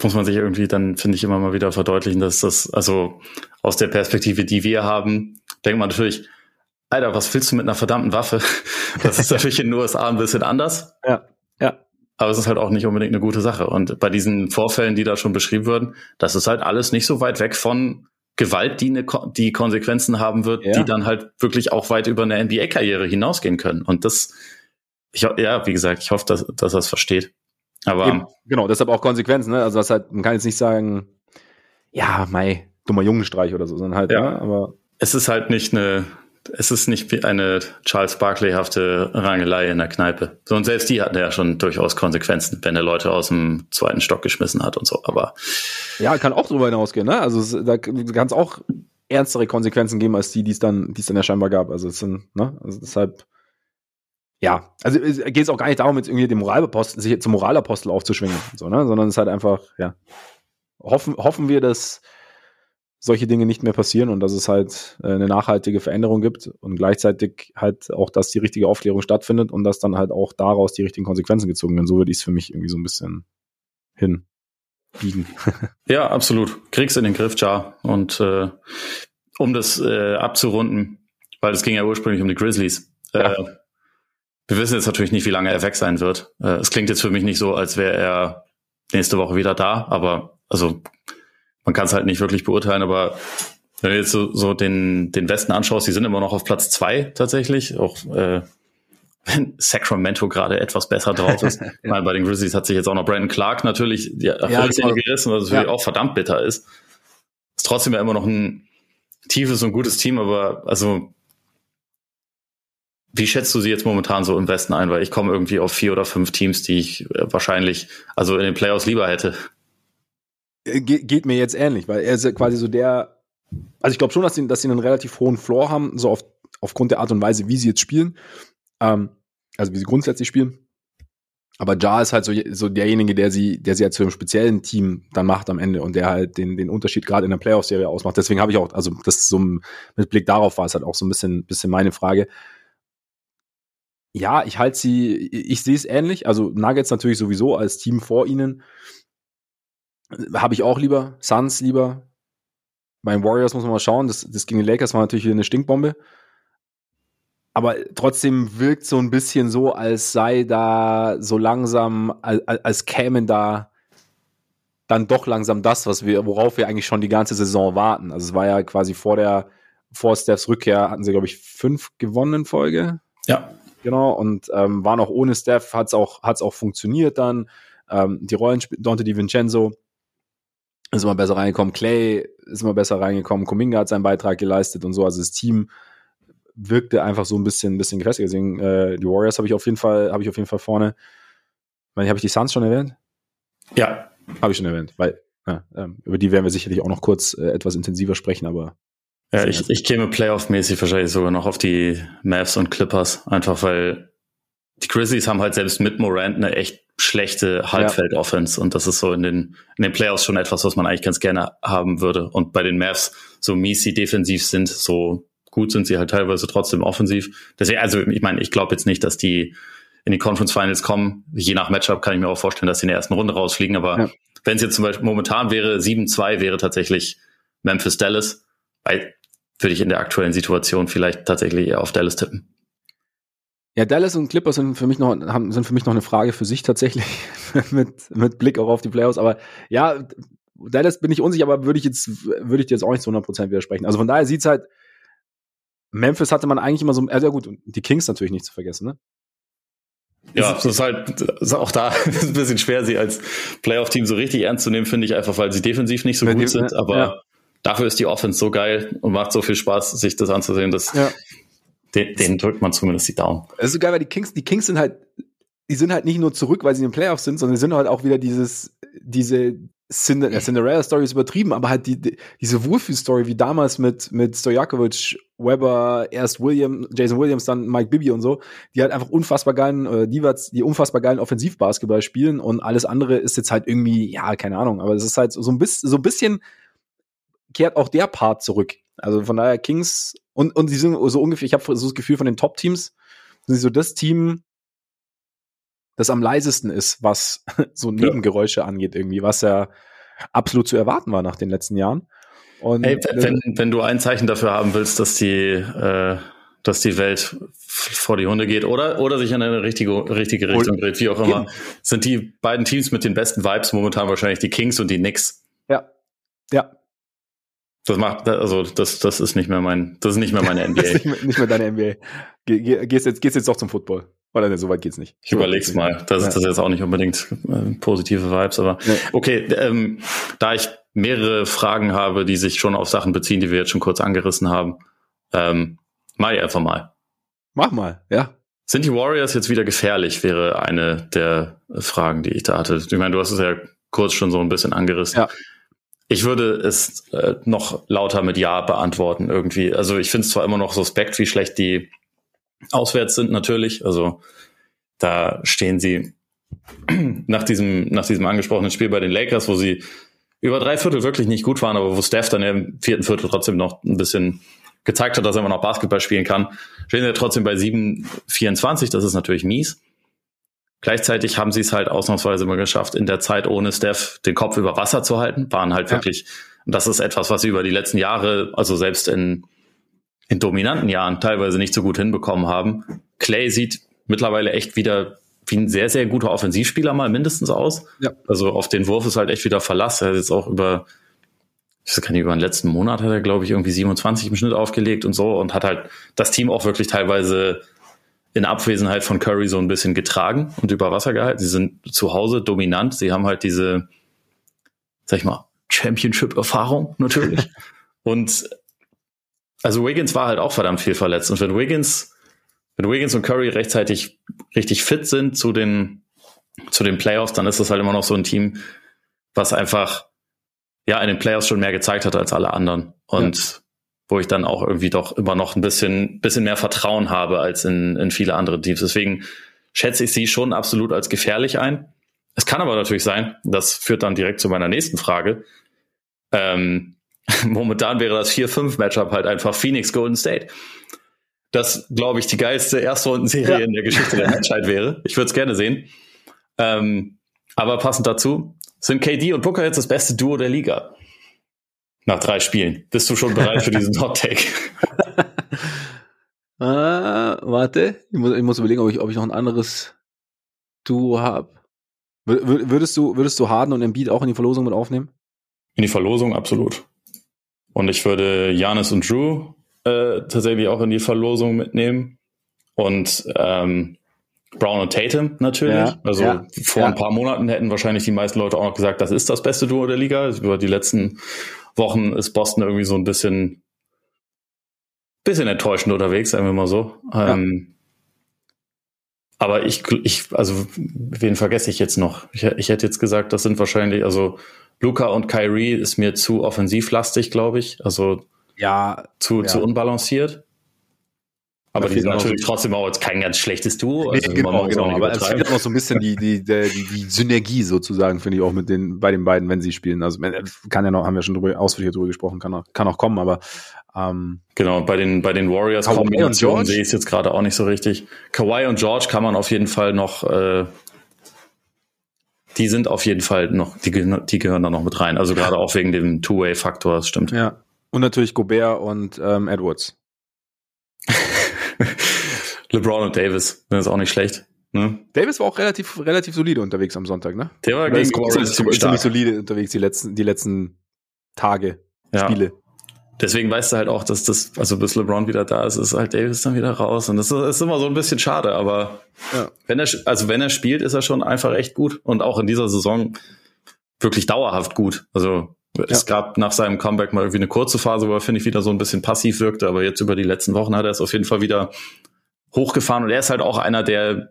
muss man sich irgendwie dann, finde ich, immer mal wieder verdeutlichen, dass das, also aus der Perspektive, die wir haben, denkt man natürlich, Alter, was willst du mit einer verdammten Waffe? Das ist natürlich in den USA ein bisschen anders. Ja, ja. Aber es ist halt auch nicht unbedingt eine gute Sache. Und bei diesen Vorfällen, die da schon beschrieben wurden, das ist halt alles nicht so weit weg von Gewalt, die, eine, die Konsequenzen haben wird, ja. die dann halt wirklich auch weit über eine NBA-Karriere hinausgehen können. Und das, ich, ja, wie gesagt, ich hoffe, dass, dass er es versteht. Aber Eben, genau, deshalb auch Konsequenzen. Ne? Also das halt, man kann jetzt nicht sagen, ja, mei, dummer Jungenstreich oder so, sondern halt, ja, ne? aber es ist halt nicht eine es ist nicht wie eine Charles Barkley-hafte Rangelei in der Kneipe. So, und selbst die hatten ja schon durchaus Konsequenzen, wenn er Leute aus dem zweiten Stock geschmissen hat und so. Aber ja, kann auch drüber hinausgehen, ne? Also da kann es auch ernstere Konsequenzen geben als die, die es dann, die es dann ja scheinbar gab. Also es sind, ne? Also deshalb, ja, also geht es auch gar nicht darum, jetzt irgendwie den Moralapostel, sich zum Moralapostel aufzuschwingen, so, ne? Sondern es ist halt einfach, ja, hoffen, hoffen wir, dass solche Dinge nicht mehr passieren und dass es halt äh, eine nachhaltige Veränderung gibt und gleichzeitig halt auch, dass die richtige Aufklärung stattfindet und dass dann halt auch daraus die richtigen Konsequenzen gezogen werden. So würde ich es für mich irgendwie so ein bisschen hinbiegen. ja, absolut. Kriegst in den Griff, ja. Und äh, um das äh, abzurunden, weil es ging ja ursprünglich um die Grizzlies. Äh, ja. Äh, wir wissen jetzt natürlich nicht, wie lange er weg sein wird. Äh, es klingt jetzt für mich nicht so, als wäre er nächste Woche wieder da, aber also man kann es halt nicht wirklich beurteilen, aber wenn du jetzt so, so den, den Westen anschaust, die sind immer noch auf Platz zwei tatsächlich, auch äh, wenn Sacramento gerade etwas besser drauf ist. ja. Ich meine, bei den Grizzlies hat sich jetzt auch noch Brandon Clark natürlich die ja, gerissen, was natürlich ja. auch verdammt bitter ist. Ist trotzdem ja immer noch ein tiefes und gutes Team, aber also wie schätzt du sie jetzt momentan so im Westen ein? Weil ich komme irgendwie auf vier oder fünf Teams, die ich äh, wahrscheinlich also in den Playoffs lieber hätte. Äh, Ge geht mir jetzt ähnlich, weil er ist quasi so der, also ich glaube schon, dass sie, dass sie einen relativ hohen Floor haben, so auf, aufgrund der Art und Weise, wie sie jetzt spielen, ähm, also wie sie grundsätzlich spielen. Aber Ja ist halt so, so derjenige, der sie, der sie halt zu einem speziellen Team dann macht am Ende und der halt den, den Unterschied gerade in der Playoff-Serie ausmacht. Deswegen habe ich auch, also das so mit Blick darauf war es halt auch so ein bisschen, bisschen meine Frage. Ja, ich halte sie, ich sehe es ähnlich. Also Nuggets natürlich sowieso als Team vor ihnen. Habe ich auch lieber. Suns lieber. Bei den Warriors muss man mal schauen. Das, das gegen die Lakers war natürlich wieder eine Stinkbombe. Aber trotzdem wirkt so ein bisschen so, als sei da so langsam, als, als kämen da dann doch langsam das, was wir, worauf wir eigentlich schon die ganze Saison warten. Also es war ja quasi vor der, vor Stephs Rückkehr hatten sie, glaube ich, fünf gewonnen Folge. Ja. Genau. Und ähm, waren auch ohne Steph, hat es auch, hat's auch funktioniert dann. Ähm, die Rollenspiel, Dante Di Vincenzo ist immer besser reingekommen. Clay ist immer besser reingekommen. Kuminga hat seinen Beitrag geleistet und so. Also das Team wirkte einfach so ein bisschen, ein bisschen kräftiger. Deswegen, äh, die Warriors habe ich auf jeden Fall, habe ich auf jeden Fall vorne. Habe ich die Suns schon erwähnt? Ja. Habe ich schon erwähnt, weil ja, ähm, über die werden wir sicherlich auch noch kurz äh, etwas intensiver sprechen, aber. Ja, ich, ich käme Playoff-mäßig wahrscheinlich sogar noch auf die Mavs und Clippers, einfach weil die Grizzlies haben halt selbst mit Morant eine echt schlechte Halbfeld-Offense und das ist so in den, in den Playoffs schon etwas, was man eigentlich ganz gerne haben würde. Und bei den Mavs, so mies sie defensiv sind, so gut sind sie halt teilweise trotzdem offensiv. Deswegen, also ich meine, ich glaube jetzt nicht, dass die in die Conference Finals kommen. Je nach Matchup kann ich mir auch vorstellen, dass sie in der ersten Runde rausfliegen. Aber ja. wenn es jetzt zum Beispiel momentan wäre, 7-2 wäre tatsächlich Memphis Dallas, würde ich in der aktuellen Situation vielleicht tatsächlich eher auf Dallas tippen. Ja, Dallas und Clippers sind für mich noch, haben, sind für mich noch eine Frage für sich tatsächlich, mit, mit Blick auch auf die Playoffs. Aber ja, Dallas bin ich unsicher, aber würde ich jetzt, würde ich dir jetzt auch nicht zu 100% widersprechen. Also von daher sieht's halt, Memphis hatte man eigentlich immer so, also ja gut, die Kings natürlich nicht zu vergessen, ne? Ja, das ist halt das ist auch da ein bisschen schwer, sie als Playoff-Team so richtig ernst zu nehmen, finde ich einfach, weil sie defensiv nicht so gut sind. Aber ja. dafür ist die Offense so geil und macht so viel Spaß, sich das anzusehen, dass ja. Den, den drückt man zumindest die Daumen. Das ist so geil, weil die Kings, die Kings sind halt, die sind halt nicht nur zurück, weil sie in den Playoffs sind, sondern sie sind halt auch wieder dieses, diese, Cinder Cinderella-Story ist übertrieben, aber halt die, die diese Wohlfühl-Story wie damals mit, mit Stojakovic, Weber, erst William, Jason Williams, dann Mike Bibby und so, die halt einfach unfassbar geilen, äh, die, die unfassbar geilen Offensivbasketball spielen und alles andere ist jetzt halt irgendwie, ja, keine Ahnung, aber es ist halt so ein bisschen, so ein bisschen kehrt auch der Part zurück. Also von daher Kings und, und sie sind so ungefähr, ich habe so das Gefühl von den Top-Teams, sind sie so das Team, das am leisesten ist, was so Nebengeräusche ja. angeht, irgendwie, was ja absolut zu erwarten war nach den letzten Jahren. Und hey, wenn, wenn du ein Zeichen dafür haben willst, dass die, äh, dass die Welt vor die Hunde geht oder, oder sich in eine richtige, richtige Richtung dreht, wie auch immer, sind die beiden Teams mit den besten Vibes momentan wahrscheinlich die Kings und die Knicks. Ja. Ja. Das macht, also das, das ist nicht mehr mein, das ist nicht mehr meine NBA. nicht, mehr, nicht mehr deine NBA. Gehst jetzt, gehst jetzt doch zum Football. Oder ne, so weit geht's nicht. Ich überleg's mal. Das ja. ist das jetzt auch nicht unbedingt äh, positive Vibes, aber ja. okay, ähm, da ich mehrere Fragen habe, die sich schon auf Sachen beziehen, die wir jetzt schon kurz angerissen haben, ähm, Mach ich einfach mal. Mach mal, ja. Sind die Warriors jetzt wieder gefährlich, wäre eine der Fragen, die ich da hatte. Ich meine, du hast es ja kurz schon so ein bisschen angerissen. Ja. Ich würde es äh, noch lauter mit Ja beantworten irgendwie. Also ich finde es zwar immer noch suspekt, wie schlecht die auswärts sind natürlich. Also da stehen sie nach diesem, nach diesem angesprochenen Spiel bei den Lakers, wo sie über drei Viertel wirklich nicht gut waren, aber wo Steph dann im vierten Viertel trotzdem noch ein bisschen gezeigt hat, dass er immer noch Basketball spielen kann, stehen sie trotzdem bei 7,24. Das ist natürlich mies. Gleichzeitig haben sie es halt ausnahmsweise immer geschafft, in der Zeit ohne Steph den Kopf über Wasser zu halten, waren halt ja. wirklich, und das ist etwas, was sie über die letzten Jahre, also selbst in, in dominanten Jahren teilweise nicht so gut hinbekommen haben. Clay sieht mittlerweile echt wieder wie ein sehr, sehr guter Offensivspieler mal mindestens aus. Ja. Also auf den Wurf ist halt echt wieder Verlass. Er hat jetzt auch über, ich weiß gar nicht, über den letzten Monat hat er, glaube ich, irgendwie 27 im Schnitt aufgelegt und so und hat halt das Team auch wirklich teilweise in Abwesenheit von Curry so ein bisschen getragen und über Wasser gehalten. Sie sind zu Hause dominant. Sie haben halt diese, sag ich mal, Championship-Erfahrung natürlich. und also Wiggins war halt auch verdammt viel verletzt. Und wenn Wiggins wenn Wiggins und Curry rechtzeitig richtig fit sind zu den, zu den Playoffs, dann ist das halt immer noch so ein Team, was einfach ja in den Playoffs schon mehr gezeigt hat als alle anderen. Und ja. Wo ich dann auch irgendwie doch immer noch ein bisschen, bisschen mehr Vertrauen habe als in, in viele andere Teams. Deswegen schätze ich sie schon absolut als gefährlich ein. Es kann aber natürlich sein, das führt dann direkt zu meiner nächsten Frage. Ähm, momentan wäre das 4-5-Matchup halt einfach Phoenix Golden State das, glaube ich, die geilste Erstrundenserie ja. in der Geschichte der Menschheit wäre. Ich würde es gerne sehen. Ähm, aber passend dazu sind KD und Booker jetzt das beste Duo der Liga. Nach drei Spielen. Bist du schon bereit für diesen Hot Take? ah, warte, ich muss, ich muss überlegen, ob ich, ob ich noch ein anderes Duo habe. Würdest du, würdest du Harden und Embiid auch in die Verlosung mit aufnehmen? In die Verlosung, absolut. Und ich würde Janis und Drew äh, tatsächlich auch in die Verlosung mitnehmen. Und ähm, Brown und Tatum natürlich. Ja, also ja, vor ja. ein paar Monaten hätten wahrscheinlich die meisten Leute auch noch gesagt, das ist das beste Duo der Liga. Über die letzten Wochen ist Boston irgendwie so ein bisschen, bisschen enttäuschend unterwegs, sagen wir mal so. Ähm, aber ich, ich, also wen vergesse ich jetzt noch? Ich, ich hätte jetzt gesagt, das sind wahrscheinlich, also Luca und Kyrie ist mir zu offensivlastig, glaube ich. Also ja, zu, ja. zu unbalanciert. Aber die sind natürlich so trotzdem auch jetzt kein ganz schlechtes Duo. Also nee, genau, genau. Aber es fehlt noch so ein bisschen die, die, die, die, Synergie sozusagen, finde ich auch mit den, bei den beiden, wenn sie spielen. Also, kann ja noch, haben wir schon drüber, ausführlich drüber gesprochen, kann auch, kann auch kommen, aber, ähm, Genau, bei den, bei den Warriors Kombinationen sehe ich es jetzt gerade auch nicht so richtig. Kawhi und George kann man auf jeden Fall noch, äh, die sind auf jeden Fall noch, die, die gehören da noch mit rein. Also gerade auch wegen dem Two-Way-Faktor, das stimmt. Ja. Und natürlich Gobert und ähm, Edwards. LeBron und Davis, das ist auch nicht schlecht. Ne? Davis war auch relativ, relativ solide unterwegs am Sonntag, ne? Der war gegen ziemlich, ziemlich solide unterwegs die letzten, die letzten Tage, ja. Spiele. Deswegen weißt du halt auch, dass das, also bis LeBron wieder da ist, ist halt Davis dann wieder raus. Und das ist, ist immer so ein bisschen schade, aber ja. wenn er, also wenn er spielt, ist er schon einfach echt gut. Und auch in dieser Saison wirklich dauerhaft gut. Also ja. Es gab nach seinem Comeback mal irgendwie eine kurze Phase, wo er, finde ich, wieder so ein bisschen passiv wirkte, aber jetzt über die letzten Wochen hat er es auf jeden Fall wieder hochgefahren und er ist halt auch einer, der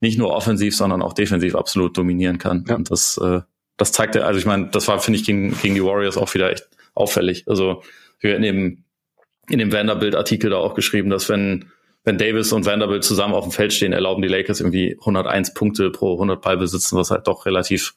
nicht nur offensiv, sondern auch defensiv absolut dominieren kann. Ja. Und das, äh, das zeigt er, also ich meine, das war, finde ich, gegen, gegen die Warriors auch wieder echt auffällig. Also wir in dem, in dem Vanderbilt-Artikel da auch geschrieben, dass wenn, wenn Davis und Vanderbilt zusammen auf dem Feld stehen, erlauben die Lakers irgendwie 101 Punkte pro 100 Ball besitzen, was halt doch relativ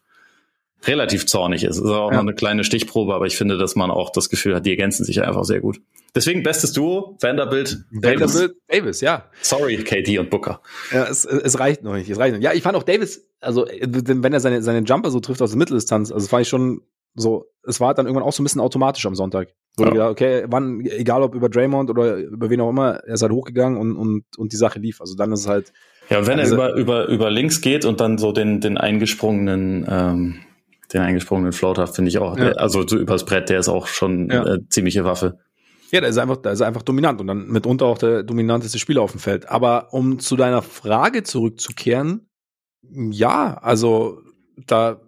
relativ zornig ist. Ist auch ja. noch eine kleine Stichprobe, aber ich finde, dass man auch das Gefühl hat, die ergänzen sich einfach sehr gut. Deswegen bestes Duo, Vanderbilt, Davis. Vanderbilt, Davis, ja. Sorry, KD und Booker. Ja, es, es reicht noch nicht. Es reicht noch. Ja, ich fand auch Davis, also wenn er seine, seine Jumper so trifft aus der Mitteldistanz, also fand ich schon so, es war dann irgendwann auch so ein bisschen automatisch am Sonntag. Wo ja. gedacht, okay, wann, egal ob über Draymond oder über wen auch immer, er ist halt hochgegangen und, und, und die Sache lief. Also dann ist es halt. Ja, und wenn also, er über, über, über links geht und dann so den, den eingesprungenen, ähm, den eingesprungenen Floater finde ich auch, ja. also so übers Brett, der ist auch schon ja. äh, ziemliche Waffe. Ja, der ist einfach, der ist einfach dominant und dann mitunter auch der dominanteste Spieler auf dem Feld. Aber um zu deiner Frage zurückzukehren, ja, also da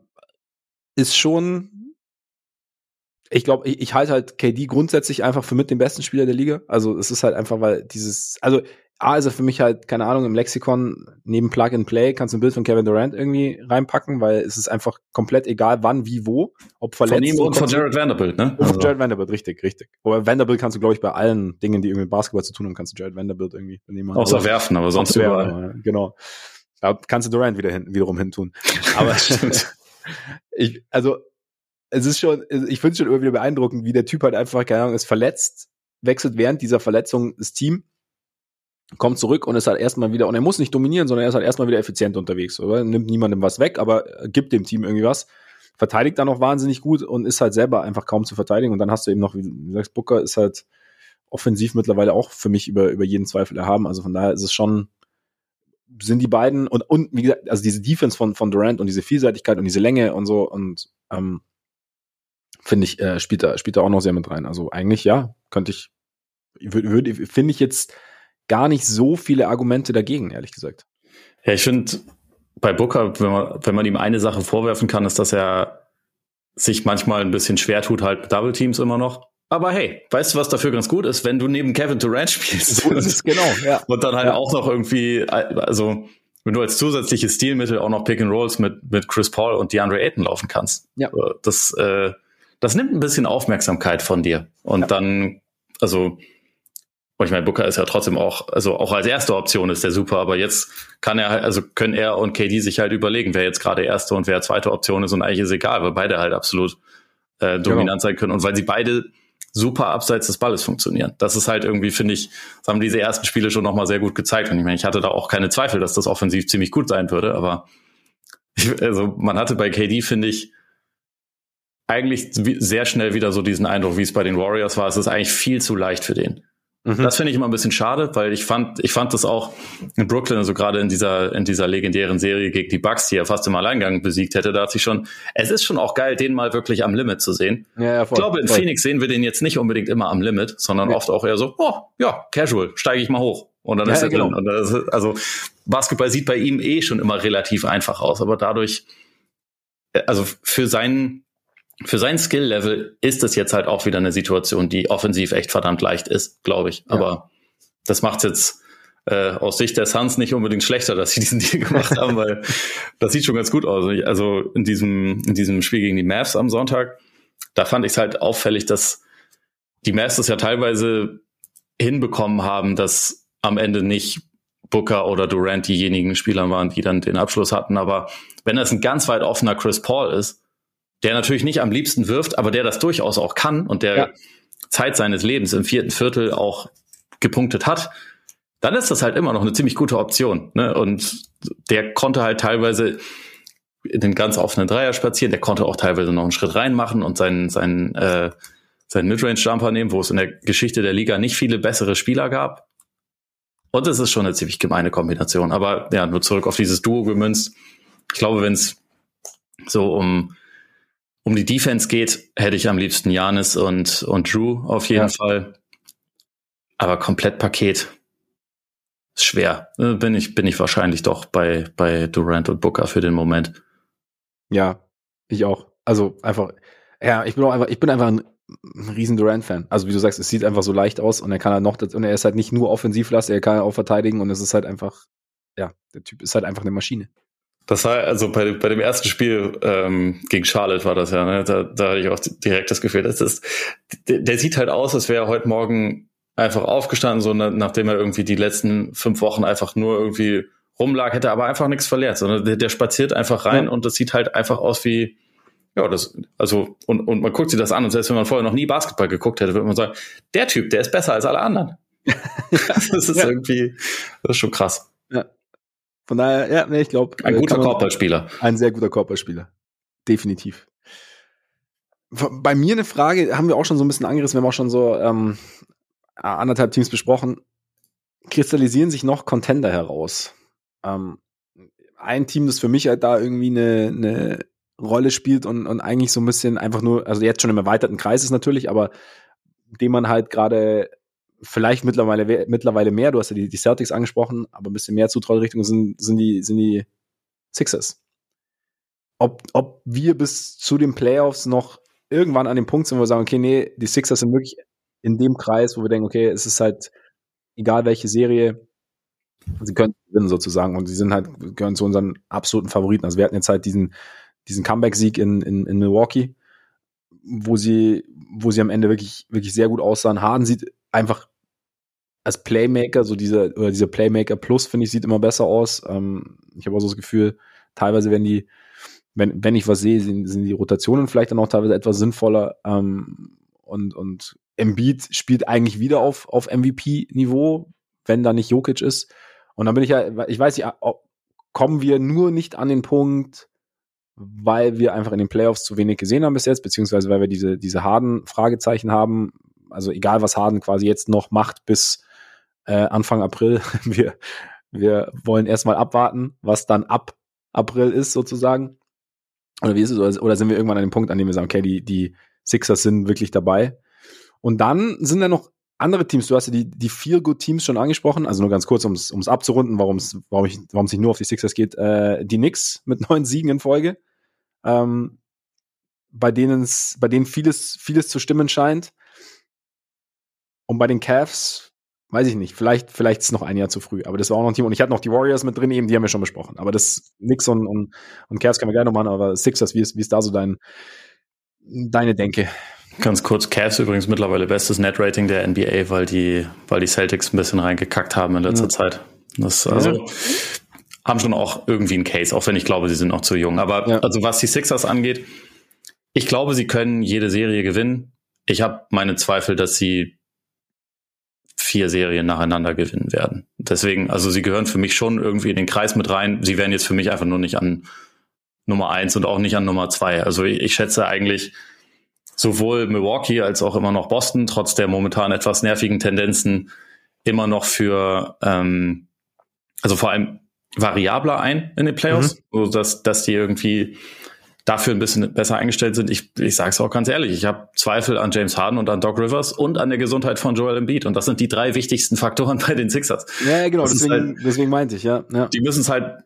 ist schon, ich glaube, ich, ich halte halt KD grundsätzlich einfach für mit den besten Spieler der Liga. Also es ist halt einfach, weil dieses, also A ist er für mich halt, keine Ahnung, im Lexikon neben Plug and Play kannst du ein Bild von Kevin Durant irgendwie reinpacken, weil es ist einfach komplett egal, wann, wie, wo, ob verletzt. Von ihm und von Jared Vanderbilt, ne? Und also. Jared Vanderbilt, richtig, richtig. Aber Vanderbilt kannst du, glaube ich, bei allen Dingen, die irgendwie mit Basketball zu tun haben, kannst du Jared Vanderbilt irgendwie nehmen. Außer aber, werfen, aber sonst überall. Werfen, genau. Da kannst du Durant wieder hin, wiederum hin tun. Aber ich, also, es ist schon, ich finde es schon immer wieder beeindruckend, wie der Typ halt einfach, keine Ahnung, ist verletzt, wechselt während dieser Verletzung das Team kommt zurück und ist halt erstmal wieder, und er muss nicht dominieren, sondern er ist halt erstmal wieder effizient unterwegs, oder? Nimmt niemandem was weg, aber gibt dem Team irgendwie was. Verteidigt dann auch wahnsinnig gut und ist halt selber einfach kaum zu verteidigen. Und dann hast du eben noch, wie du sagst, Booker ist halt offensiv mittlerweile auch für mich über, über jeden Zweifel erhaben. Also von daher ist es schon, sind die beiden und, und wie gesagt, also diese Defense von, von Durant und diese Vielseitigkeit und diese Länge und so und ähm, finde ich, äh, spielt da, spielt da auch noch sehr mit rein. Also eigentlich, ja, könnte ich, würde, würde, finde ich jetzt gar nicht so viele Argumente dagegen, ehrlich gesagt. Ja, ich finde, bei Booker, wenn man, wenn man ihm eine Sache vorwerfen kann, ist, dass er sich manchmal ein bisschen schwer tut, halt mit Double Teams immer noch. Aber hey, weißt du, was dafür ganz gut ist, wenn du neben Kevin Durant spielst? So ist es, genau, ja. Und dann halt ja. auch noch irgendwie, also wenn du als zusätzliches Stilmittel auch noch Pick and Rolls mit, mit Chris Paul und DeAndre Ayton laufen kannst. Ja. Das, äh, das nimmt ein bisschen Aufmerksamkeit von dir. Und ja. dann, also und ich meine, Booker ist ja trotzdem auch, also auch als erste Option ist der super, aber jetzt kann er, also können er und KD sich halt überlegen, wer jetzt gerade erste und wer zweite Option ist und eigentlich ist egal, weil beide halt absolut äh, dominant genau. sein können und weil sie beide super abseits des Balles funktionieren. Das ist halt irgendwie, finde ich, das haben diese ersten Spiele schon nochmal sehr gut gezeigt. Und ich meine, ich hatte da auch keine Zweifel, dass das offensiv ziemlich gut sein würde, aber ich, also man hatte bei KD, finde ich, eigentlich sehr schnell wieder so diesen Eindruck, wie es bei den Warriors war. Es ist eigentlich viel zu leicht für den. Mhm. Das finde ich immer ein bisschen schade, weil ich fand, ich fand das auch in Brooklyn, also gerade in dieser, in dieser legendären Serie gegen die Bucks, die er fast im Alleingang besiegt hätte, da hat sich schon, es ist schon auch geil, den mal wirklich am Limit zu sehen. Ja, ja, voll, ich glaube, in voll. Phoenix sehen wir den jetzt nicht unbedingt immer am Limit, sondern ja. oft auch eher so, oh, ja, casual, steige ich mal hoch. Und dann ist er genau. drin. Ist, also Basketball sieht bei ihm eh schon immer relativ einfach aus, aber dadurch, äh, also für seinen für sein Skill-Level ist es jetzt halt auch wieder eine Situation, die offensiv echt verdammt leicht ist, glaube ich. Aber ja. das macht jetzt äh, aus Sicht der Suns nicht unbedingt schlechter, dass sie diesen Deal gemacht haben, weil das sieht schon ganz gut aus. Also in diesem, in diesem Spiel gegen die Mavs am Sonntag, da fand ich es halt auffällig, dass die Mavs das ja teilweise hinbekommen haben, dass am Ende nicht Booker oder Durant diejenigen Spieler waren, die dann den Abschluss hatten. Aber wenn das ein ganz weit offener Chris Paul ist, der natürlich nicht am liebsten wirft, aber der das durchaus auch kann und der ja. Zeit seines Lebens im vierten Viertel auch gepunktet hat, dann ist das halt immer noch eine ziemlich gute Option. Ne? Und der konnte halt teilweise in den ganz offenen Dreier spazieren, der konnte auch teilweise noch einen Schritt reinmachen und seinen, seinen, äh, seinen Midrange-Jumper nehmen, wo es in der Geschichte der Liga nicht viele bessere Spieler gab. Und es ist schon eine ziemlich gemeine Kombination. Aber ja, nur zurück auf dieses Duo gemünzt. Ich glaube, wenn es so um um die Defense geht, hätte ich am liebsten Janis und, und Drew auf jeden ja. Fall. Aber Komplettpaket ist schwer. Äh, bin ich, bin ich wahrscheinlich doch bei, bei Durant und Booker für den Moment. Ja, ich auch. Also einfach, ja, ich bin auch einfach, ich bin einfach ein riesen Durant-Fan. Also wie du sagst, es sieht einfach so leicht aus und er kann halt noch, und er ist halt nicht nur offensivlastig, er kann auch verteidigen und es ist halt einfach, ja, der Typ ist halt einfach eine Maschine. Das war also bei, bei dem ersten Spiel ähm, gegen Charlotte war das ja, ne? Da, da hatte ich auch direkt das Gefühl, das ist, der, der sieht halt aus, als wäre er heute Morgen einfach aufgestanden, so nachdem er irgendwie die letzten fünf Wochen einfach nur irgendwie rumlag, hätte aber einfach nichts verletzt, sondern der, der spaziert einfach rein ja. und das sieht halt einfach aus wie, ja, das, also, und, und man guckt sich das an und selbst wenn man vorher noch nie Basketball geguckt hätte, würde man sagen, der Typ, der ist besser als alle anderen. das ist ja. irgendwie, das ist schon krass. Ja. Von daher, ja, nee, ich glaube. Ein äh, guter Korbballspieler. Ein sehr guter Korbballspieler. Definitiv. Bei mir eine Frage, haben wir auch schon so ein bisschen angerissen, wir haben auch schon so ähm, anderthalb Teams besprochen. Kristallisieren sich noch Contender heraus? Ähm, ein Team, das für mich halt da irgendwie eine, eine Rolle spielt und, und eigentlich so ein bisschen einfach nur, also jetzt schon im erweiterten Kreis ist natürlich, aber dem man halt gerade vielleicht mittlerweile, mittlerweile mehr, du hast ja die, die Celtics angesprochen, aber ein bisschen mehr Zutraurichtung sind, sind, die, sind die Sixers. Ob, ob wir bis zu den Playoffs noch irgendwann an dem Punkt sind, wo wir sagen, okay, nee, die Sixers sind wirklich in dem Kreis, wo wir denken, okay, es ist halt egal welche Serie, sie können gewinnen sozusagen und sie sind halt, gehören zu unseren absoluten Favoriten. Also wir hatten jetzt halt diesen, diesen Comeback-Sieg in, in, in Milwaukee, wo sie, wo sie am Ende wirklich, wirklich sehr gut aussahen. Harden sieht einfach als Playmaker, so diese, oder diese Playmaker Plus, finde ich, sieht immer besser aus. Ähm, ich habe auch so das Gefühl, teilweise werden die, wenn, wenn ich was sehe, sind, sind die Rotationen vielleicht dann auch teilweise etwas sinnvoller. Ähm, und, und Embiid spielt eigentlich wieder auf, auf MVP-Niveau, wenn da nicht Jokic ist. Und dann bin ich ja, ich weiß nicht, kommen wir nur nicht an den Punkt, weil wir einfach in den Playoffs zu wenig gesehen haben bis jetzt, beziehungsweise weil wir diese, diese harten Fragezeichen haben. Also egal, was Harden quasi jetzt noch macht bis äh, Anfang April, wir, wir wollen erstmal abwarten, was dann ab April ist sozusagen. Oder wie ist es? Oder sind wir irgendwann an dem Punkt, an dem wir sagen, okay, die, die Sixers sind wirklich dabei. Und dann sind da noch andere Teams, du hast ja die, die vier Good Teams schon angesprochen, also nur ganz kurz, um es abzurunden, warum es warum nicht nur auf die Sixers geht. Äh, die Knicks mit neun Siegen in Folge, ähm, bei denen bei denen vieles, vieles zu stimmen scheint. Und bei den Cavs, weiß ich nicht, vielleicht, vielleicht ist es noch ein Jahr zu früh, aber das war auch noch ein Team. Und ich hatte noch die Warriors mit drin, eben, die haben wir schon besprochen. Aber das Knicks und, und, und Cavs können wir gerne noch machen, aber Sixers, wie ist, wie ist da so dein, deine Denke? Ganz kurz, Cavs übrigens mittlerweile bestes Net-Rating der NBA, weil die, weil die Celtics ein bisschen reingekackt haben in letzter ja. Zeit. Das, also, ja. haben schon auch irgendwie einen Case, auch wenn ich glaube, sie sind noch zu jung. Aber ja. also was die Sixers angeht, ich glaube, sie können jede Serie gewinnen. Ich habe meine Zweifel, dass sie vier Serien nacheinander gewinnen werden. Deswegen, also sie gehören für mich schon irgendwie in den Kreis mit rein. Sie werden jetzt für mich einfach nur nicht an Nummer eins und auch nicht an Nummer zwei. Also ich, ich schätze eigentlich, sowohl Milwaukee als auch immer noch Boston, trotz der momentan etwas nervigen Tendenzen, immer noch für, ähm, also vor allem variabler ein in den Playoffs, mhm. so dass, dass die irgendwie dafür ein bisschen besser eingestellt sind. Ich, ich sage es auch ganz ehrlich, ich habe Zweifel an James Harden und an Doc Rivers und an der Gesundheit von Joel Embiid. Und das sind die drei wichtigsten Faktoren bei den Sixers. Ja, genau, deswegen, halt, deswegen meinte ich, ja. ja. Die müssen es halt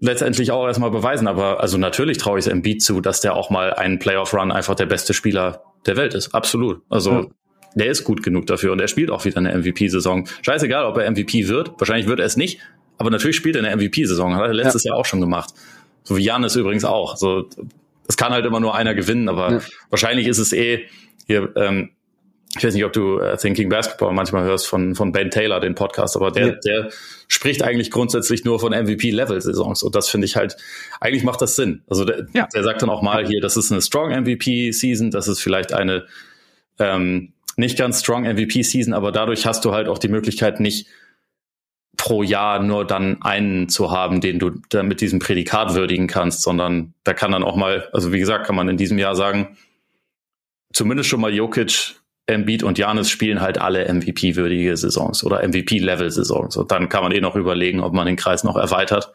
letztendlich auch erstmal beweisen. Aber also natürlich traue ich es Embiid zu, dass der auch mal einen Playoff-Run einfach der beste Spieler der Welt ist. Absolut. Also ja. der ist gut genug dafür und er spielt auch wieder eine MVP-Saison. Scheißegal, ob er MVP wird. Wahrscheinlich wird er es nicht. Aber natürlich spielt er eine MVP-Saison. Hat er letztes ja. Jahr auch schon gemacht. So wie Jan ist übrigens auch. So, es kann halt immer nur einer gewinnen, aber ja. wahrscheinlich ist es eh hier, ähm, ich weiß nicht, ob du uh, Thinking Basketball manchmal hörst von, von Ben Taylor, den Podcast, aber der, ja. der spricht eigentlich grundsätzlich nur von MVP-Level-Saisons. Und das finde ich halt, eigentlich macht das Sinn. Also der, ja. der sagt dann auch mal hier, das ist eine Strong MVP-Season, das ist vielleicht eine ähm, nicht ganz Strong MVP-Season, aber dadurch hast du halt auch die Möglichkeit, nicht pro Jahr nur dann einen zu haben, den du dann mit diesem Prädikat würdigen kannst, sondern da kann dann auch mal, also wie gesagt, kann man in diesem Jahr sagen, zumindest schon mal Jokic Embiid und Janis spielen halt alle MVP-würdige Saisons oder MVP-Level-Saisons. Und dann kann man eh noch überlegen, ob man den Kreis noch erweitert.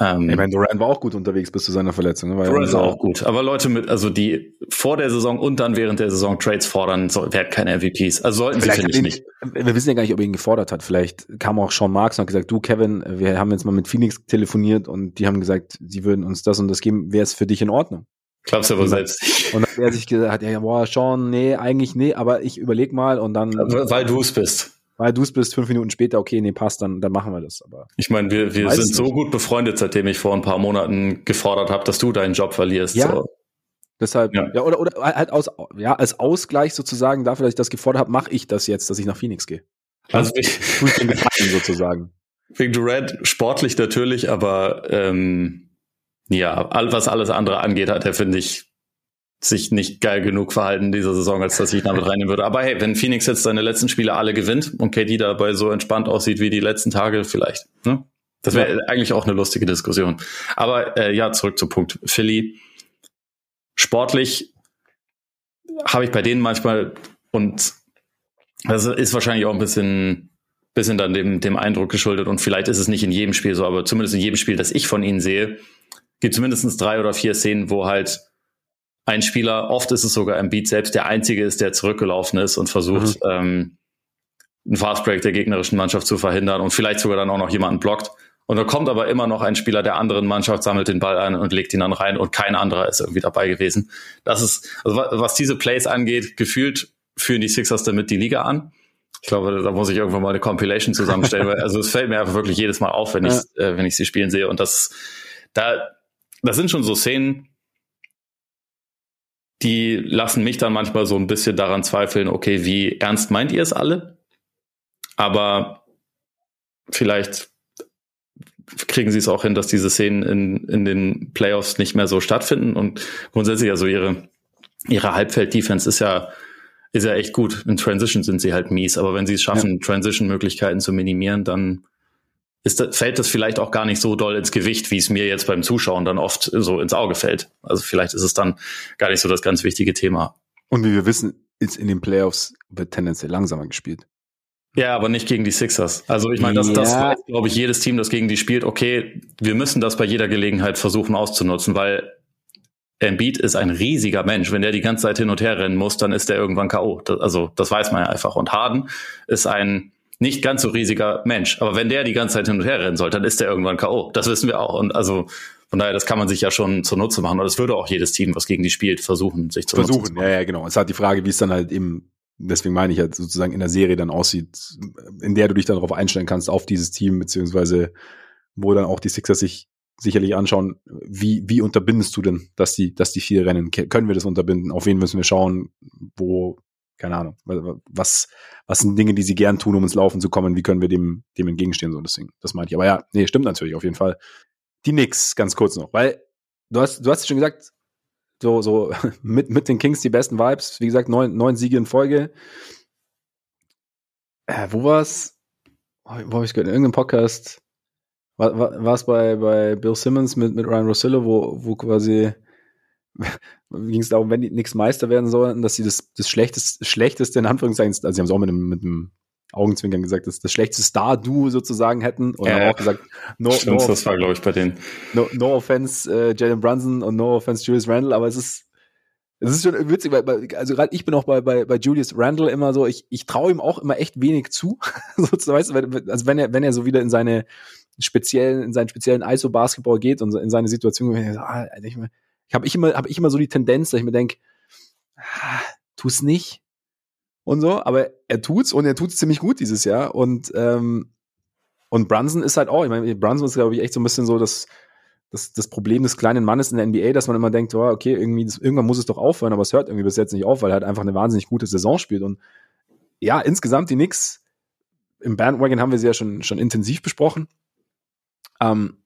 Ähm, ich meine, Durant war auch gut unterwegs bis zu seiner Verletzung. Ne? Durant war auch gut. Aber Leute mit, also die vor der Saison und dann während der Saison Trades fordern, so, werden keine MVPs. Also sollten Vielleicht sie, finde ich nicht. Wir wissen ja gar nicht, ob er ihn gefordert hat. Vielleicht kam auch Sean Marks und hat gesagt, du Kevin, wir haben jetzt mal mit Phoenix telefoniert und die haben gesagt, sie würden uns das und das geben, wäre es für dich in Ordnung? Glaubst du aber selbst nicht. Und dann hat er sich gesagt, ja, boah, Sean, nee, eigentlich nee, aber ich überleg mal und dann. Weil du es bist. Weil du es bist, fünf Minuten später, okay, nee, passt, dann, dann machen wir das. Aber ich meine, wir, wir sind so gut befreundet, seitdem ich vor ein paar Monaten gefordert habe, dass du deinen Job verlierst. Ja. So. Deshalb, ja. ja, oder, oder halt aus, ja, als Ausgleich sozusagen dafür, dass ich das gefordert habe, mache ich das jetzt, dass ich nach Phoenix gehe. Also ich, ich den Gefallen sozusagen. Wegen Durant sportlich natürlich, aber ähm, ja, all, was alles andere angeht, hat er, finde ich, sich nicht geil genug verhalten dieser Saison, als dass ich damit reinnehmen würde. Aber hey, wenn Phoenix jetzt seine letzten Spiele alle gewinnt und KD dabei so entspannt aussieht wie die letzten Tage, vielleicht. Ne? Das wäre ja. eigentlich auch eine lustige Diskussion. Aber äh, ja, zurück zum Punkt. Philly, sportlich habe ich bei denen manchmal und das ist wahrscheinlich auch ein bisschen, bisschen dann dem, dem Eindruck geschuldet und vielleicht ist es nicht in jedem Spiel so, aber zumindest in jedem Spiel, das ich von ihnen sehe, gibt zumindest drei oder vier Szenen, wo halt ein Spieler, oft ist es sogar im Beat selbst, der einzige ist, der zurückgelaufen ist und versucht, mhm. ähm, einen Fastbreak der gegnerischen Mannschaft zu verhindern und vielleicht sogar dann auch noch jemanden blockt. Und da kommt aber immer noch ein Spieler der anderen Mannschaft, sammelt den Ball ein und legt ihn dann rein und kein anderer ist irgendwie dabei gewesen. Das ist, also was diese Plays angeht, gefühlt führen die Sixers damit die Liga an. Ich glaube, da muss ich irgendwann mal eine Compilation zusammenstellen, weil also es fällt mir einfach wirklich jedes Mal auf, wenn ja. ich äh, wenn ich sie spielen sehe und das da das sind schon so Szenen, die lassen mich dann manchmal so ein bisschen daran zweifeln, okay, wie ernst meint ihr es alle? Aber vielleicht kriegen sie es auch hin, dass diese Szenen in, in den Playoffs nicht mehr so stattfinden. Und grundsätzlich, also ihre, ihre Halbfeld-Defense ist ja, ist ja echt gut. In Transition sind sie halt mies, aber wenn sie es schaffen, ja. Transition-Möglichkeiten zu minimieren, dann ist fällt das vielleicht auch gar nicht so doll ins Gewicht, wie es mir jetzt beim Zuschauen dann oft so ins Auge fällt. Also vielleicht ist es dann gar nicht so das ganz wichtige Thema. Und wie wir wissen, ist in den Playoffs wird tendenziell langsamer gespielt. Ja, aber nicht gegen die Sixers. Also ich meine, das, ja. das weiß, glaube ich, jedes Team, das gegen die spielt, okay, wir müssen das bei jeder Gelegenheit versuchen auszunutzen, weil Embiid ist ein riesiger Mensch. Wenn der die ganze Zeit hin und her rennen muss, dann ist der irgendwann K.O. also das weiß man ja einfach. Und Harden ist ein nicht ganz so riesiger Mensch. Aber wenn der die ganze Zeit hin und her rennen soll, dann ist der irgendwann K.O. Das wissen wir auch. Und also von daher, das kann man sich ja schon zunutze machen. Und das würde auch jedes Team, was gegen die spielt, versuchen, sich zu Versuchen, ja, ja, genau. Es hat die Frage, wie es dann halt eben deswegen meine ich halt sozusagen in der Serie dann aussieht, in der du dich dann darauf einstellen kannst, auf dieses Team, beziehungsweise wo dann auch die Sixers sich sicherlich anschauen, wie, wie unterbindest du denn, dass die, dass die vier rennen? Können wir das unterbinden? Auf wen müssen wir schauen? Wo, keine Ahnung, was, was sind Dinge, die sie gern tun, um ins Laufen zu kommen? Wie können wir dem, dem entgegenstehen? So, deswegen, das meinte ich. Aber ja, nee, stimmt natürlich auf jeden Fall. Die Knicks, ganz kurz noch, weil du hast, du hast schon gesagt, so, so mit, mit den Kings die besten Vibes. Wie gesagt, neun, neun Siege in Folge. Äh, wo war's? Wo habe ich gehört? In irgendeinem Podcast war, es bei, bei Bill Simmons mit, mit Ryan Rosillo, wo, wo quasi ging es darum, wenn die nichts Meister werden sollten, dass sie das, das schlechteste, schlechteste in Anführungszeichen, also sie haben es auch mit einem, mit einem Augenzwinkern gesagt, dass das schlechteste Star-Duo sozusagen hätten. Und ja, haben auch gesagt, no, Stimmt, no das war, glaube ich, bei denen. No, no offense äh, Jalen Brunson und no offense Julius Randle, aber es ist, es ist schon witzig, weil, also gerade ich bin auch bei, bei, bei Julius Randle immer so, ich, ich traue ihm auch immer echt wenig zu. so, weißt du, also wenn er, wenn er so wieder in seine speziellen, in seinen speziellen ISO-Basketball geht und in seine Situation, ich, ah, ich, ich habe ich immer, habe ich immer so die Tendenz, dass ich mir denke, ah, tu's nicht und so, aber er tut's und er tut's ziemlich gut dieses Jahr und ähm, und Brunson ist halt auch, ich meine, Brunson ist glaube ich echt so ein bisschen so das das, das Problem des kleinen Mannes in der NBA, dass man immer denkt, oh, okay, irgendwie das, irgendwann muss es doch aufhören, aber es hört irgendwie bis jetzt nicht auf, weil er halt einfach eine wahnsinnig gute Saison spielt und ja, insgesamt die Knicks im Bandwagon haben wir sie ja schon schon intensiv besprochen. Ähm,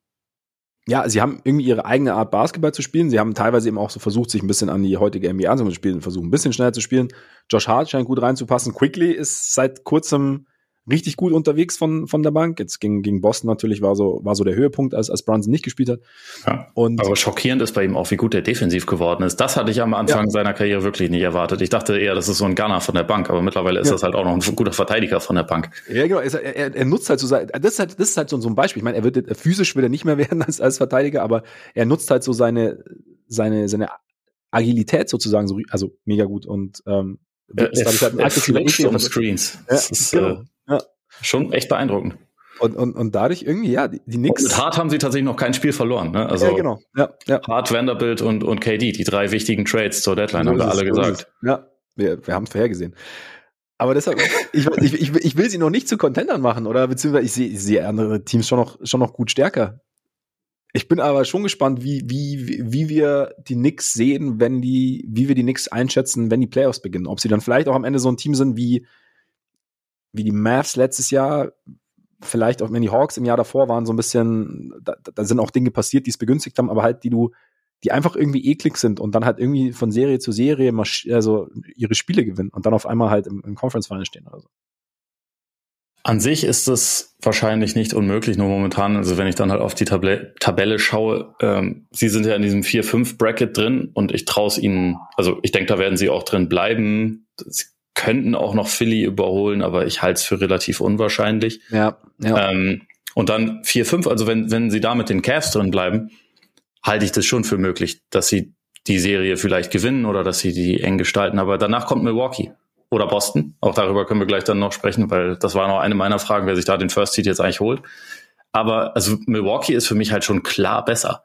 ja, sie haben irgendwie ihre eigene Art Basketball zu spielen. Sie haben teilweise eben auch so versucht, sich ein bisschen an die heutige NBA anzuspielen, versuchen ein bisschen schneller zu spielen. Josh Hart scheint gut reinzupassen. Quickly ist seit kurzem richtig gut unterwegs von, von der Bank. Jetzt gegen, gegen Boston natürlich war so, war so der Höhepunkt, als, als Brunson nicht gespielt hat. Ja, und aber schockierend ist bei ihm auch, wie gut er defensiv geworden ist. Das hatte ich am Anfang ja. seiner Karriere wirklich nicht erwartet. Ich dachte eher, das ist so ein Gunner von der Bank, aber mittlerweile ist ja. das halt auch noch ein guter Verteidiger von der Bank. Ja, genau. Er, er, er nutzt halt so sein, das ist halt, das ist halt so, so ein Beispiel. Ich meine, er wird physisch will er nicht mehr werden als, als Verteidiger, aber er nutzt halt so seine, seine, seine Agilität sozusagen so, also mega gut und ähm, er, er, halt er flitscht um Screens. Ja, ist, genau. Ja. Schon echt beeindruckend. Und, und, und dadurch irgendwie, ja, die, die Knicks. mit Hart haben sie tatsächlich noch kein Spiel verloren. Ne? Also ja, genau. Ja, ja. Hart, Vanderbilt und, und KD, die drei wichtigen Trades zur Deadline, so haben wir alle gesagt. Ja, wir, wir haben es vorhergesehen. Aber deshalb, ich, ich, ich, ich will sie noch nicht zu Contendern machen, oder beziehungsweise ich sehe sehe andere Teams schon noch, schon noch gut stärker. Ich bin aber schon gespannt, wie, wie, wie wir die Knicks sehen, wenn die, wie wir die Knicks einschätzen, wenn die Playoffs beginnen. Ob sie dann vielleicht auch am Ende so ein Team sind wie, wie die Mavs letztes Jahr, vielleicht auch wenn die Hawks im Jahr davor waren, so ein bisschen, da, da sind auch Dinge passiert, die es begünstigt haben, aber halt, die du, die einfach irgendwie eklig sind und dann halt irgendwie von Serie zu Serie also ihre Spiele gewinnen und dann auf einmal halt im, im Conference Final stehen oder so. An sich ist es wahrscheinlich nicht unmöglich, nur momentan, also wenn ich dann halt auf die Tabelle, Tabelle schaue, ähm, sie sind ja in diesem 4-5-Bracket drin und ich traue es ihnen, also ich denke, da werden sie auch drin bleiben. Sie könnten auch noch Philly überholen, aber ich halte es für relativ unwahrscheinlich. Ja, ja. Ähm, und dann 4-5, also wenn, wenn sie da mit den Cavs drin bleiben, halte ich das schon für möglich, dass sie die Serie vielleicht gewinnen oder dass sie die eng gestalten. Aber danach kommt Milwaukee oder Boston. Auch darüber können wir gleich dann noch sprechen, weil das war noch eine meiner Fragen, wer sich da den First Seed jetzt eigentlich holt. Aber also Milwaukee ist für mich halt schon klar besser.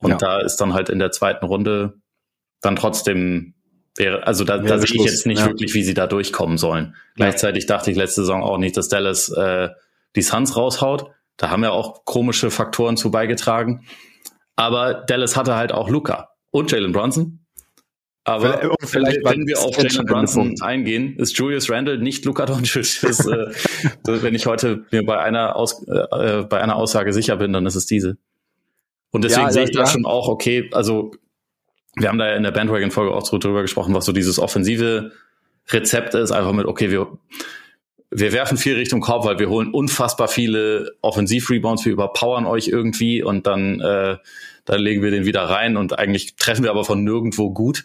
Und ja. da ist dann halt in der zweiten Runde dann trotzdem wäre, also da, da sehe ich jetzt nicht ja. wirklich, wie sie da durchkommen sollen. Gleichzeitig dachte ich letzte Saison auch nicht, dass Dallas äh, die Suns raushaut. Da haben ja auch komische Faktoren zu beigetragen. Aber Dallas hatte halt auch Luca und Jalen Brunson. Aber vielleicht, wenn wir auf Jalen Brunson eingehen, ist Julius Randle nicht Luca Doncic. Das, äh, wenn ich heute mir bei einer, Aus, äh, bei einer Aussage sicher bin, dann ist es diese. Und deswegen ja, sehe ich ja, da schon auch, okay, also wir haben da ja in der Bandwagon-Folge auch drüber gesprochen, was so dieses offensive Rezept ist, einfach mit, okay, wir, wir werfen viel Richtung Korb, weil wir holen unfassbar viele Offensiv-Rebounds, wir überpowern euch irgendwie und dann, äh, dann legen wir den wieder rein und eigentlich treffen wir aber von nirgendwo gut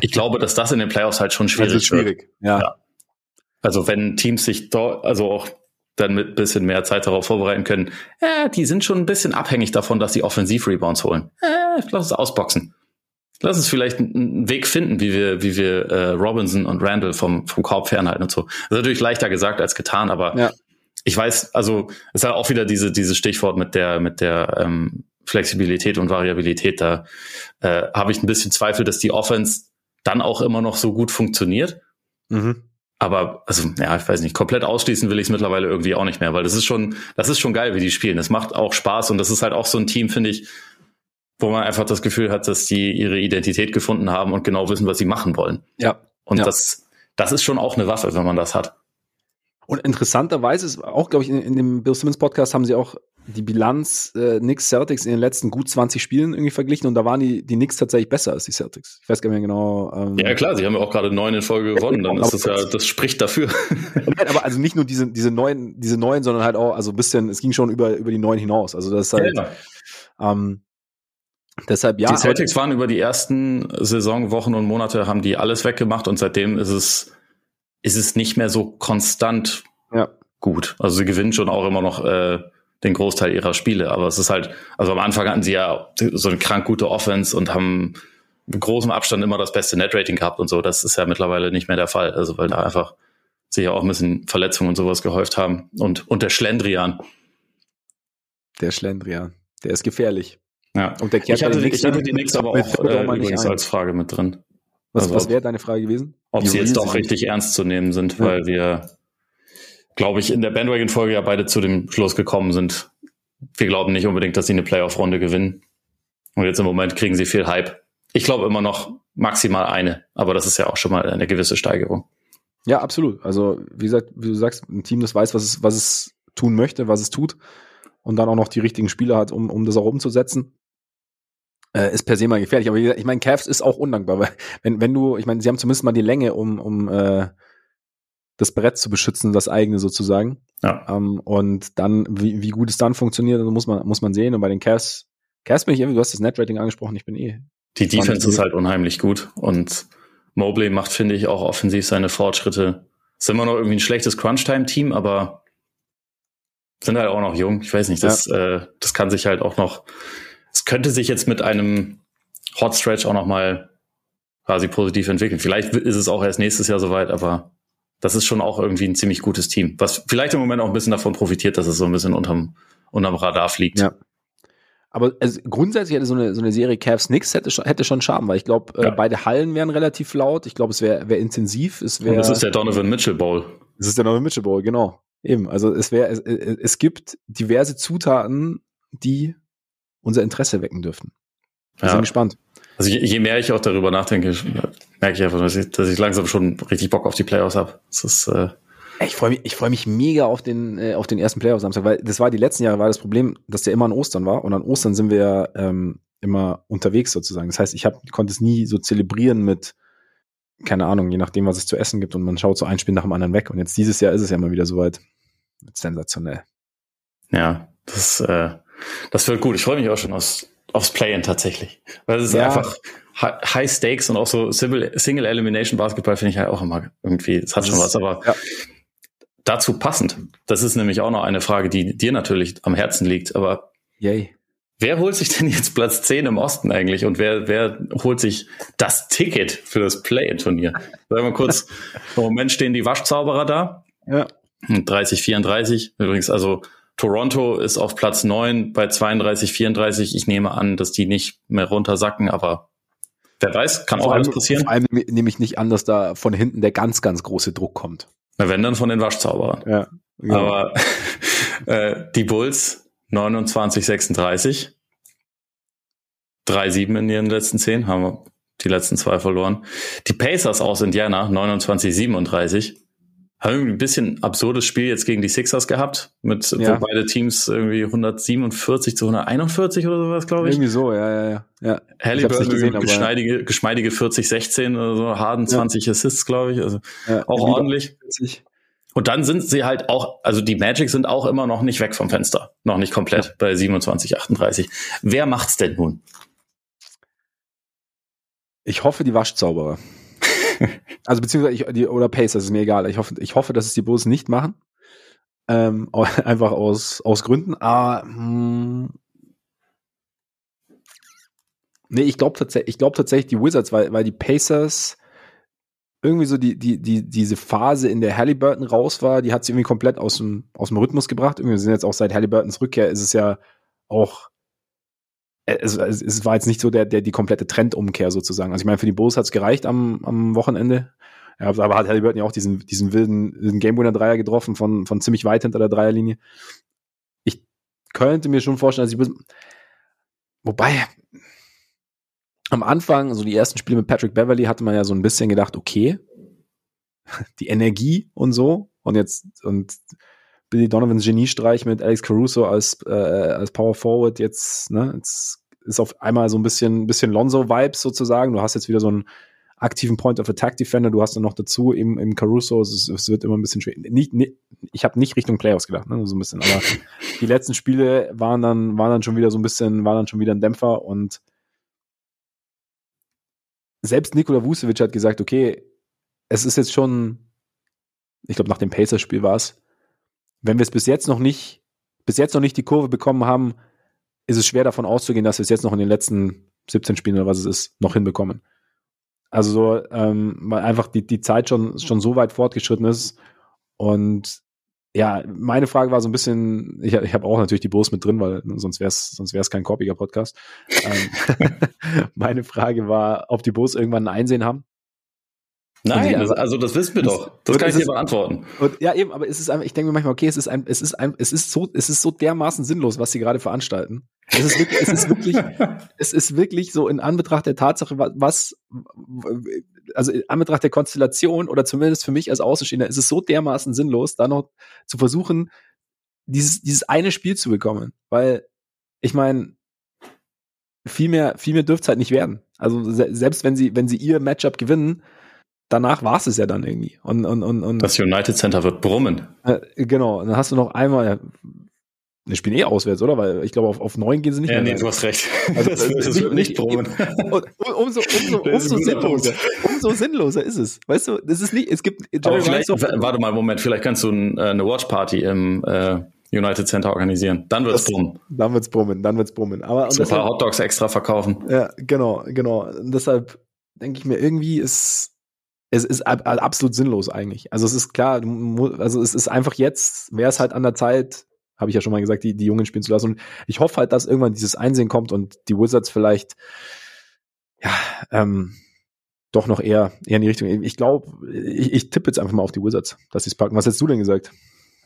ich glaube, dass das in den Playoffs halt schon schwierig ist. schwierig, ja. ja. Also wenn Teams sich dort, also auch dann mit bisschen mehr Zeit darauf vorbereiten können, äh, die sind schon ein bisschen abhängig davon, dass sie Offensiv-Rebounds holen. Äh, lass es ausboxen. Lass uns vielleicht einen Weg finden, wie wir, wie wir äh, Robinson und Randall vom, vom Korb fernhalten und so. Das ist natürlich leichter gesagt als getan, aber ja. ich weiß, also es ist halt auch wieder diese, dieses Stichwort mit der, mit der ähm, Flexibilität und Variabilität. Da äh, habe ich ein bisschen Zweifel, dass die Offense dann auch immer noch so gut funktioniert. Mhm. Aber, also, ja, ich weiß nicht, komplett ausschließen will ich es mittlerweile irgendwie auch nicht mehr, weil das ist schon, das ist schon geil, wie die spielen. Das macht auch Spaß und das ist halt auch so ein Team, finde ich, wo man einfach das Gefühl hat, dass die ihre Identität gefunden haben und genau wissen, was sie machen wollen. Ja. Und ja. das, das ist schon auch eine Waffe, wenn man das hat. Und interessanterweise ist auch, glaube ich, in, in, dem Bill Simmons Podcast haben sie auch die Bilanz äh, Knicks Celtics in den letzten gut 20 Spielen irgendwie verglichen und da waren die, die Knicks tatsächlich besser als die Celtics. Ich weiß gar nicht mehr genau. Ähm, ja, klar, sie haben ja auch gerade neun in Folge gewonnen, dann ist das ja, das spricht dafür. Nein, aber also nicht nur diese, diese neuen, diese neuen, sondern halt auch, also ein bisschen, es ging schon über, über die neun hinaus. Also das ist halt, ja. ähm, deshalb ja. Die Celtics waren über die ersten Saisonwochen und Monate, haben die alles weggemacht und seitdem ist es, ist es nicht mehr so konstant ja. gut. Also sie gewinnen schon auch immer noch, äh, den Großteil ihrer Spiele. Aber es ist halt, also am Anfang hatten sie ja so eine krank gute Offense und haben mit großem Abstand immer das beste Netrating gehabt und so. Das ist ja mittlerweile nicht mehr der Fall. Also weil da einfach sich ja auch ein bisschen Verletzungen und sowas gehäuft haben. Und, und der Schlendrian. Der Schlendrian. Der ist gefährlich. Ja. Und der kehrt ich hatte, die, ich hatte die Knicks aber auch äh, übrigens als Frage mit drin. Was, also was wäre deine Frage gewesen? Ob die sie jetzt doch richtig ernst zu nehmen sind, ja. weil wir glaube ich, in der Bandwagon-Folge ja beide zu dem Schluss gekommen sind. Wir glauben nicht unbedingt, dass sie eine Playoff-Runde gewinnen. Und jetzt im Moment kriegen sie viel Hype. Ich glaube immer noch maximal eine, aber das ist ja auch schon mal eine gewisse Steigerung. Ja, absolut. Also, wie gesagt, wie du sagst, ein Team, das weiß, was es, was es tun möchte, was es tut und dann auch noch die richtigen Spieler hat, um, um das auch umzusetzen, äh, ist per se mal gefährlich. Aber ich meine, Cavs ist auch undankbar, weil wenn, wenn du, ich meine, sie haben zumindest mal die Länge, um, um äh, das Brett zu beschützen, das eigene sozusagen. Ja. Ähm, und dann, wie, wie gut es dann funktioniert, muss man, muss man sehen. Und bei den Cavs, Cavs bin ich irgendwie, du hast das Netrating angesprochen, ich bin eh. Die Defense ist halt unheimlich gut und Mobley macht, finde ich, auch offensiv seine Fortschritte. Ist immer noch irgendwie ein schlechtes Crunch-Time-Team, aber sind halt auch noch jung. Ich weiß nicht, das, ja. äh, das kann sich halt auch noch, es könnte sich jetzt mit einem Hot Stretch auch noch mal quasi positiv entwickeln. Vielleicht ist es auch erst nächstes Jahr soweit, aber das ist schon auch irgendwie ein ziemlich gutes Team, was vielleicht im Moment auch ein bisschen davon profitiert, dass es so ein bisschen unterm, unterm Radar fliegt. Ja. Aber also grundsätzlich hätte so eine, so eine Serie Cavs nix hätte schon, hätte schon Charme, weil ich glaube, äh, ja. äh, beide Hallen wären relativ laut. Ich glaube, es wäre wär intensiv. Es wär, Und das ist der Donovan Mitchell Bowl. Das ist der Donovan Mitchell Bowl, genau. Eben. Also es wäre, es, es gibt diverse Zutaten, die unser Interesse wecken dürften. Wir ja. sind gespannt. Also je, je, mehr ich auch darüber nachdenke, merke ich einfach, dass ich, dass ich langsam schon richtig Bock auf die Playoffs habe. Das ist, äh ich freue mich, ich freue mich mega auf den, äh, auf den ersten Playoff-Samstag, weil das war die letzten Jahre war das Problem, dass der immer an Ostern war und an Ostern sind wir ähm, immer unterwegs sozusagen. Das heißt, ich hab, konnte es nie so zelebrieren mit, keine Ahnung, je nachdem, was es zu essen gibt und man schaut so ein Spiel nach dem anderen weg. Und jetzt dieses Jahr ist es ja mal wieder soweit. Sensationell. Ja, das, äh, das wird gut. Ich freue mich auch schon aus, aufs Play-In tatsächlich. Weil es ist ja. einfach High Stakes und auch so Single Elimination Basketball finde ich halt auch immer irgendwie, es hat das schon was, aber ja. dazu passend. Das ist nämlich auch noch eine Frage, die dir natürlich am Herzen liegt, aber Yay. wer holt sich denn jetzt Platz 10 im Osten eigentlich und wer, wer holt sich das Ticket für das Play-In-Turnier? Sagen wir kurz, im Moment stehen die Waschzauberer da. Ja. 30, 34. Übrigens, also Toronto ist auf Platz 9 bei 32, 34. Ich nehme an, dass die nicht mehr runtersacken, aber wer weiß, kann vor auch alles passieren. Vor allem nehme ich nicht an, dass da von hinten der ganz, ganz große Druck kommt. Na, wenn dann von den Waschzauberern. Ja, genau. Aber äh, die Bulls 29, 36. 3-7 in ihren letzten 10, haben wir die letzten zwei verloren. Die Pacers aus Indiana 29, 37 haben ein bisschen absurdes Spiel jetzt gegen die Sixers gehabt, mit ja. wo beide Teams irgendwie 147 zu 141 oder sowas, glaube ich. Irgendwie so, ja, ja, ja. ja. Halliburton gesehen, geschmeidige, ja. geschmeidige 40, 16 oder so, Harden 20 ja. Assists, glaube ich, also auch ordentlich. 40. Und dann sind sie halt auch, also die Magic sind auch immer noch nicht weg vom Fenster, noch nicht komplett bei 27, 38. Wer macht's denn nun? Ich hoffe, die Waschzauberer. Also beziehungsweise ich, die, oder Pacers, ist mir egal. Ich hoffe, ich hoffe, dass es die Bulls nicht machen. Ähm, einfach aus, aus Gründen. Aber hm, nee, ich glaube tatsächlich, ich glaube tatsächlich die Wizards, weil, weil die Pacers irgendwie so die, die, die, diese Phase, in der Halliburton raus war, die hat sie irgendwie komplett aus dem, aus dem Rhythmus gebracht. Irgendwie sind jetzt auch seit Halliburtons Rückkehr ist es ja auch äh, es, es, war jetzt nicht so der, der die komplette Trendumkehr sozusagen. Also ich meine, für die Bulls hat es gereicht am, am Wochenende. Ja, aber hat Halliburton ja auch diesen, diesen wilden, wilden Game-Winner-Dreier getroffen von, von ziemlich weit hinter der Dreierlinie. Ich könnte mir schon vorstellen, dass ich wobei am Anfang, so die ersten Spiele mit Patrick Beverly, hatte man ja so ein bisschen gedacht, okay, die Energie und so und jetzt und Billy Donovans Geniestreich mit Alex Caruso als, äh, als Power Forward jetzt, ne, jetzt ist auf einmal so ein bisschen, bisschen Lonzo-Vibes sozusagen. Du hast jetzt wieder so einen aktiven Point of Attack Defender, du hast dann noch dazu im, im Caruso, es, es wird immer ein bisschen schwer. Nicht, nicht, ich habe nicht Richtung Playoffs gedacht, ne, so ein bisschen, aber die letzten Spiele waren dann, waren dann schon wieder so ein bisschen, waren dann schon wieder ein Dämpfer und selbst Nikola Vucevic hat gesagt, okay, es ist jetzt schon, ich glaube, nach dem Pacers-Spiel war es, wenn wir es bis jetzt noch nicht, bis jetzt noch nicht die Kurve bekommen haben, ist es schwer davon auszugehen, dass wir es jetzt noch in den letzten 17 Spielen oder was es ist, noch hinbekommen. Also so, ähm, weil einfach die, die Zeit schon, schon so weit fortgeschritten ist. Und ja, meine Frage war so ein bisschen, ich, ich habe auch natürlich die Bulls mit drin, weil sonst wäre es sonst wär's kein korpiger Podcast. ähm, meine Frage war, ob die Bulls irgendwann ein Einsehen haben. Nein, also, also das wissen wir doch. Das kann ich dir beantworten. Und, ja, eben, aber es ist einfach, ich denke mir manchmal, okay, es ist ein, es ist ein, es ist so, es ist so dermaßen sinnlos, was sie gerade veranstalten. Es ist wirklich, es ist wirklich, es ist wirklich so in Anbetracht der Tatsache, was, also in Anbetracht der Konstellation oder zumindest für mich als Außenstehender, ist es so dermaßen sinnlos, da noch zu versuchen, dieses, dieses eine Spiel zu bekommen. Weil, ich meine, viel mehr, viel mehr dürfte es halt nicht werden. Also selbst wenn sie, wenn sie ihr Matchup gewinnen, danach war es es ja dann irgendwie. Und, und, und, und das United Center wird brummen. Äh, genau, und dann hast du noch einmal, wir spielen eh auswärts, oder? Weil ich glaube, auf, auf neun gehen sie nicht ja, mehr. Ja, nee, du hast recht. Also, das, das nicht, wird nicht brummen. Und, umso, umso, umso sinnloser. Umso sinnloser ist es. Weißt du, das ist nicht, es gibt, warte mal, Moment, vielleicht kannst du äh, eine Watch-Party im, äh, United Center organisieren. Dann wird's brummen. Dann wird's brummen, dann wird's brummen. Aber so ein paar Hotdogs extra verkaufen. Ja, genau, genau. Und deshalb denke ich mir, irgendwie ist es ist absolut sinnlos eigentlich. Also es ist klar, also es ist einfach jetzt, wäre es halt an der Zeit, habe ich ja schon mal gesagt, die, die Jungen spielen zu lassen. Und ich hoffe halt, dass irgendwann dieses Einsehen kommt und die Wizards vielleicht, ja, ähm, doch noch eher, eher in die Richtung. Ich glaube, ich, ich tippe jetzt einfach mal auf die Wizards, dass sie es packen. Was hättest du denn gesagt?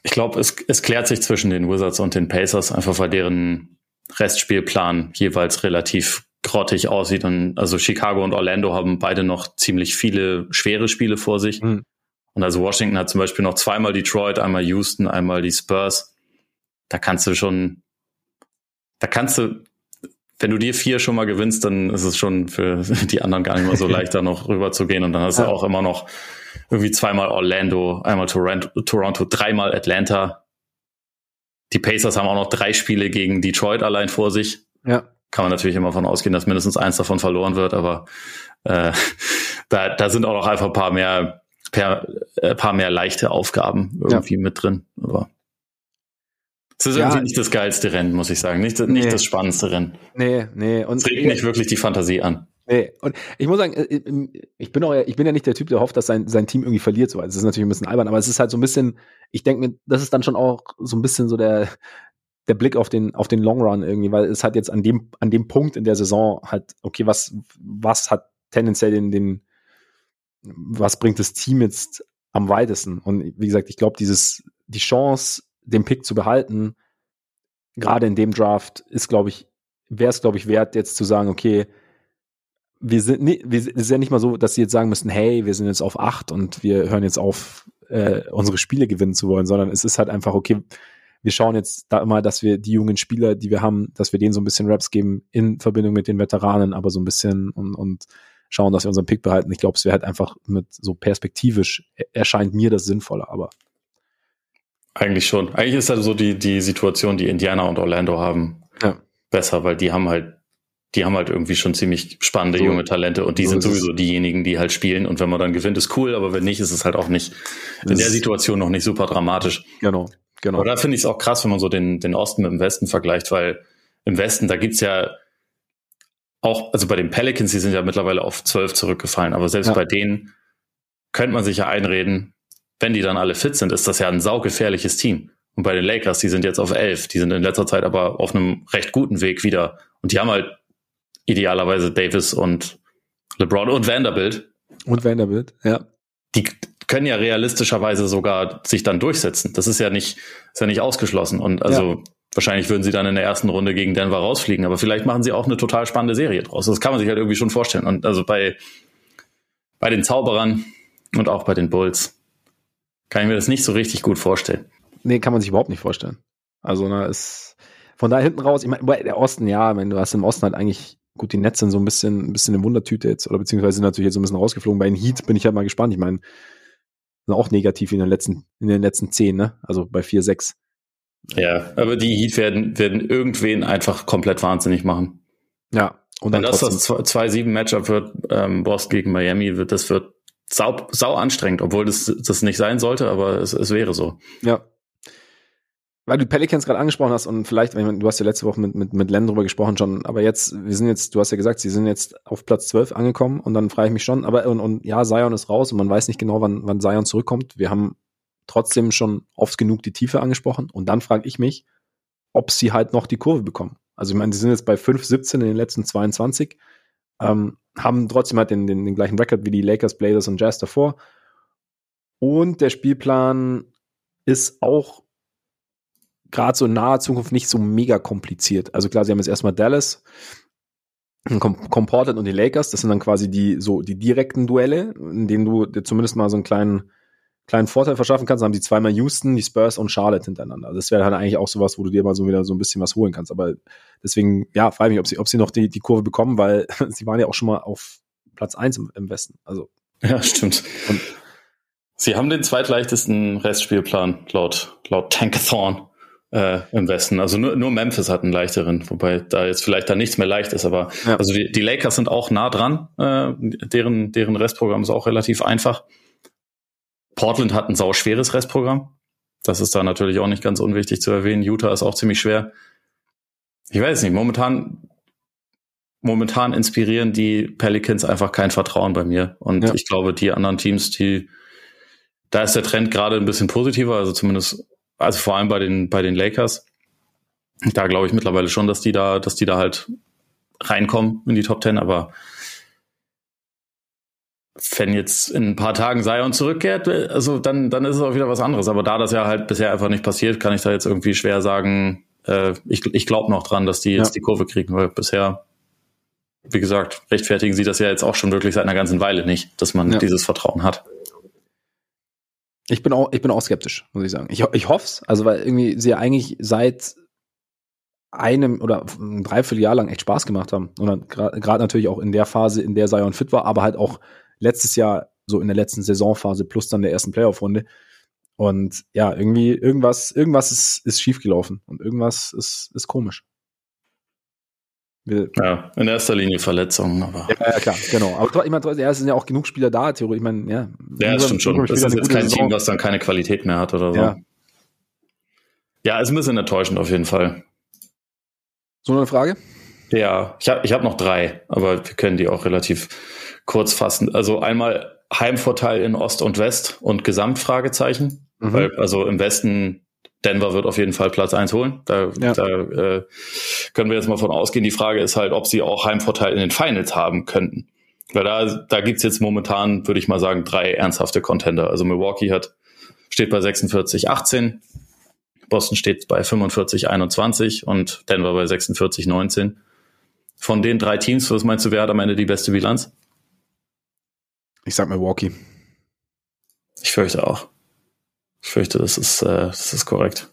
Ich glaube, es, es klärt sich zwischen den Wizards und den Pacers, einfach weil deren Restspielplan jeweils relativ grottig aussieht. Und also Chicago und Orlando haben beide noch ziemlich viele schwere Spiele vor sich. Mhm. Und also Washington hat zum Beispiel noch zweimal Detroit, einmal Houston, einmal die Spurs. Da kannst du schon, da kannst du, wenn du dir vier schon mal gewinnst, dann ist es schon für die anderen gar nicht mehr so leicht, da noch rüber zu gehen. Und dann hast du auch immer noch irgendwie zweimal Orlando, einmal Toronto, Toronto, dreimal Atlanta. Die Pacers haben auch noch drei Spiele gegen Detroit allein vor sich. Ja kann man natürlich immer von ausgehen, dass mindestens eins davon verloren wird, aber äh, da, da sind auch noch einfach ein paar mehr, per, äh, paar mehr leichte Aufgaben irgendwie ja. mit drin. Aber es ist ja. irgendwie nicht das geilste Rennen, muss ich sagen. Nicht, nicht das spannendste Rennen. Nee, nee. Und es regt nicht wirklich die Fantasie an. Nee, und ich muss sagen, äh, äh, ich bin auch, ich bin ja nicht der Typ, der hofft, dass sein, sein Team irgendwie verliert. So. Das ist natürlich ein bisschen albern, aber es ist halt so ein bisschen, ich denke mir, das ist dann schon auch so ein bisschen so der, der Blick auf den, auf den Long Run irgendwie, weil es hat jetzt an dem, an dem Punkt in der Saison halt, okay, was, was hat tendenziell den, den, was bringt das Team jetzt am weitesten? Und wie gesagt, ich glaube, dieses, die Chance, den Pick zu behalten, gerade in dem Draft, ist, glaube ich, wäre es, glaube ich, wert, jetzt zu sagen, okay, wir sind, nie, wir, es ist ja nicht mal so, dass sie jetzt sagen müssen, hey, wir sind jetzt auf acht und wir hören jetzt auf, äh, unsere Spiele gewinnen zu wollen, sondern es ist halt einfach, okay, wir schauen jetzt da immer, dass wir die jungen Spieler, die wir haben, dass wir denen so ein bisschen Raps geben in Verbindung mit den Veteranen, aber so ein bisschen und, und schauen, dass wir unseren Pick behalten. Ich glaube, es wäre halt einfach mit so perspektivisch erscheint mir das sinnvoller, aber. Eigentlich schon. Eigentlich ist halt so die, die Situation, die Indiana und Orlando haben, ja. besser, weil die haben halt, die haben halt irgendwie schon ziemlich spannende so, junge Talente und die so sind sowieso diejenigen, die halt spielen. Und wenn man dann gewinnt, ist cool, aber wenn nicht, ist es halt auch nicht in der Situation noch nicht super dramatisch. Genau. Genau. Aber da finde ich es auch krass, wenn man so den, den Osten mit dem Westen vergleicht, weil im Westen, da gibt's ja auch, also bei den Pelicans, die sind ja mittlerweile auf zwölf zurückgefallen, aber selbst ja. bei denen könnte man sich ja einreden, wenn die dann alle fit sind, ist das ja ein saugefährliches Team. Und bei den Lakers, die sind jetzt auf elf, die sind in letzter Zeit aber auf einem recht guten Weg wieder. Und die haben halt idealerweise Davis und LeBron und Vanderbilt. Und Vanderbilt, ja. Die können ja realistischerweise sogar sich dann durchsetzen. Das ist ja nicht, ist ja nicht ausgeschlossen. Und also ja. wahrscheinlich würden sie dann in der ersten Runde gegen Denver rausfliegen, aber vielleicht machen sie auch eine total spannende Serie draus. Das kann man sich halt irgendwie schon vorstellen. Und also bei, bei den Zauberern und auch bei den Bulls kann ich mir das nicht so richtig gut vorstellen. Nee, kann man sich überhaupt nicht vorstellen. Also, na, ist von da hinten raus, ich meine, der Osten, ja, meine, du hast im Osten halt eigentlich, gut, die Nets sind so ein bisschen, ein bisschen eine Wundertüte jetzt, oder beziehungsweise natürlich jetzt so ein bisschen rausgeflogen. Bei den Heat bin ich halt mal gespannt. Ich meine, sind auch negativ in den letzten, in den letzten zehn, ne? Also bei vier, sechs. Ja, aber die Heat werden, werden irgendwen einfach komplett wahnsinnig machen. Ja. Und Wenn das das 2-7 Matchup wird, ähm, Boston gegen Miami, wird, das wird sau, sau anstrengend, obwohl das, das nicht sein sollte, aber es, es wäre so. Ja, weil du Pelicans gerade angesprochen hast und vielleicht, ich meine, du hast ja letzte Woche mit, mit, mit Len drüber gesprochen schon, aber jetzt, wir sind jetzt, du hast ja gesagt, sie sind jetzt auf Platz 12 angekommen und dann frage ich mich schon, aber und, und ja, Zion ist raus und man weiß nicht genau, wann, wann Zion zurückkommt. Wir haben trotzdem schon oft genug die Tiefe angesprochen und dann frage ich mich, ob sie halt noch die Kurve bekommen. Also ich meine, die sind jetzt bei 5-17 in den letzten 22, ähm, haben trotzdem halt den, den, den gleichen Rekord wie die Lakers, Blazers und Jazz davor. Und der Spielplan ist auch gerade so in naher Zukunft nicht so mega kompliziert. Also klar, sie haben jetzt erstmal Dallas, kommen Portland und die Lakers. Das sind dann quasi die so die direkten Duelle, in denen du dir zumindest mal so einen kleinen kleinen Vorteil verschaffen kannst. Dann haben die zweimal Houston, die Spurs und Charlotte hintereinander. Das wäre halt eigentlich auch sowas, wo du dir mal so wieder so ein bisschen was holen kannst. Aber deswegen, ja, frage mich, ob sie, ob sie noch die, die Kurve bekommen, weil sie waren ja auch schon mal auf Platz eins im, im Westen. Also. Ja, stimmt. Und sie haben den zweitleichtesten Restspielplan laut, laut Tankathon äh, im Westen. Also nur, nur Memphis hat einen leichteren, wobei da jetzt vielleicht da nichts mehr leicht ist, aber ja. also die, die Lakers sind auch nah dran. Äh, deren, deren Restprogramm ist auch relativ einfach. Portland hat ein sauschweres Restprogramm. Das ist da natürlich auch nicht ganz unwichtig zu erwähnen. Utah ist auch ziemlich schwer. Ich weiß nicht, momentan, momentan inspirieren die Pelicans einfach kein Vertrauen bei mir. Und ja. ich glaube, die anderen Teams, die, da ist der Trend gerade ein bisschen positiver, also zumindest also vor allem bei den, bei den Lakers. Da glaube ich mittlerweile schon, dass die da, dass die da halt reinkommen in die Top Ten, aber wenn jetzt in ein paar Tagen Zion zurückkehrt, also dann, dann ist es auch wieder was anderes. Aber da das ja halt bisher einfach nicht passiert, kann ich da jetzt irgendwie schwer sagen, äh, ich, ich glaube noch dran, dass die jetzt ja. die Kurve kriegen, weil bisher, wie gesagt, rechtfertigen sie das ja jetzt auch schon wirklich seit einer ganzen Weile nicht, dass man ja. dieses Vertrauen hat. Ich bin auch, ich bin auch skeptisch, muss ich sagen. Ich, ich hoffe es, also weil irgendwie sie eigentlich seit einem oder ein Dreivierteljahr lang echt Spaß gemacht haben. Und gerade natürlich auch in der Phase, in der Zion fit war, aber halt auch letztes Jahr so in der letzten Saisonphase plus dann der ersten Playoff-Runde. Und ja, irgendwie, irgendwas, irgendwas ist, ist schiefgelaufen und irgendwas ist, ist komisch. Ja, in erster Linie Verletzungen, aber. Ja, ja klar, genau. Aber ich meine, ja, es sind ja auch genug Spieler da, theoretisch. Ich meine, ja. Ja, das stimmt schon. Das ist jetzt kein Saison. Team, was dann keine Qualität mehr hat oder so. Ja, ja ist ein bisschen enttäuschend auf jeden Fall. So eine Frage? Ja, ich habe ich hab noch drei, aber wir können die auch relativ kurz fassen. Also einmal Heimvorteil in Ost und West und Gesamtfragezeichen. Mhm. Weil, also im Westen Denver wird auf jeden Fall Platz eins holen. Da, ja. da äh, können wir jetzt mal von ausgehen. Die Frage ist halt, ob sie auch Heimvorteil in den Finals haben könnten. Weil da, da gibt's jetzt momentan, würde ich mal sagen, drei ernsthafte Contender. Also Milwaukee hat, steht bei 46, 18. Boston steht bei 45, 21 und Denver bei 46, 19. Von den drei Teams, was meinst du, wer hat am Ende die beste Bilanz? Ich sag Milwaukee. Ich fürchte auch. Ich fürchte, das ist, äh, das ist korrekt.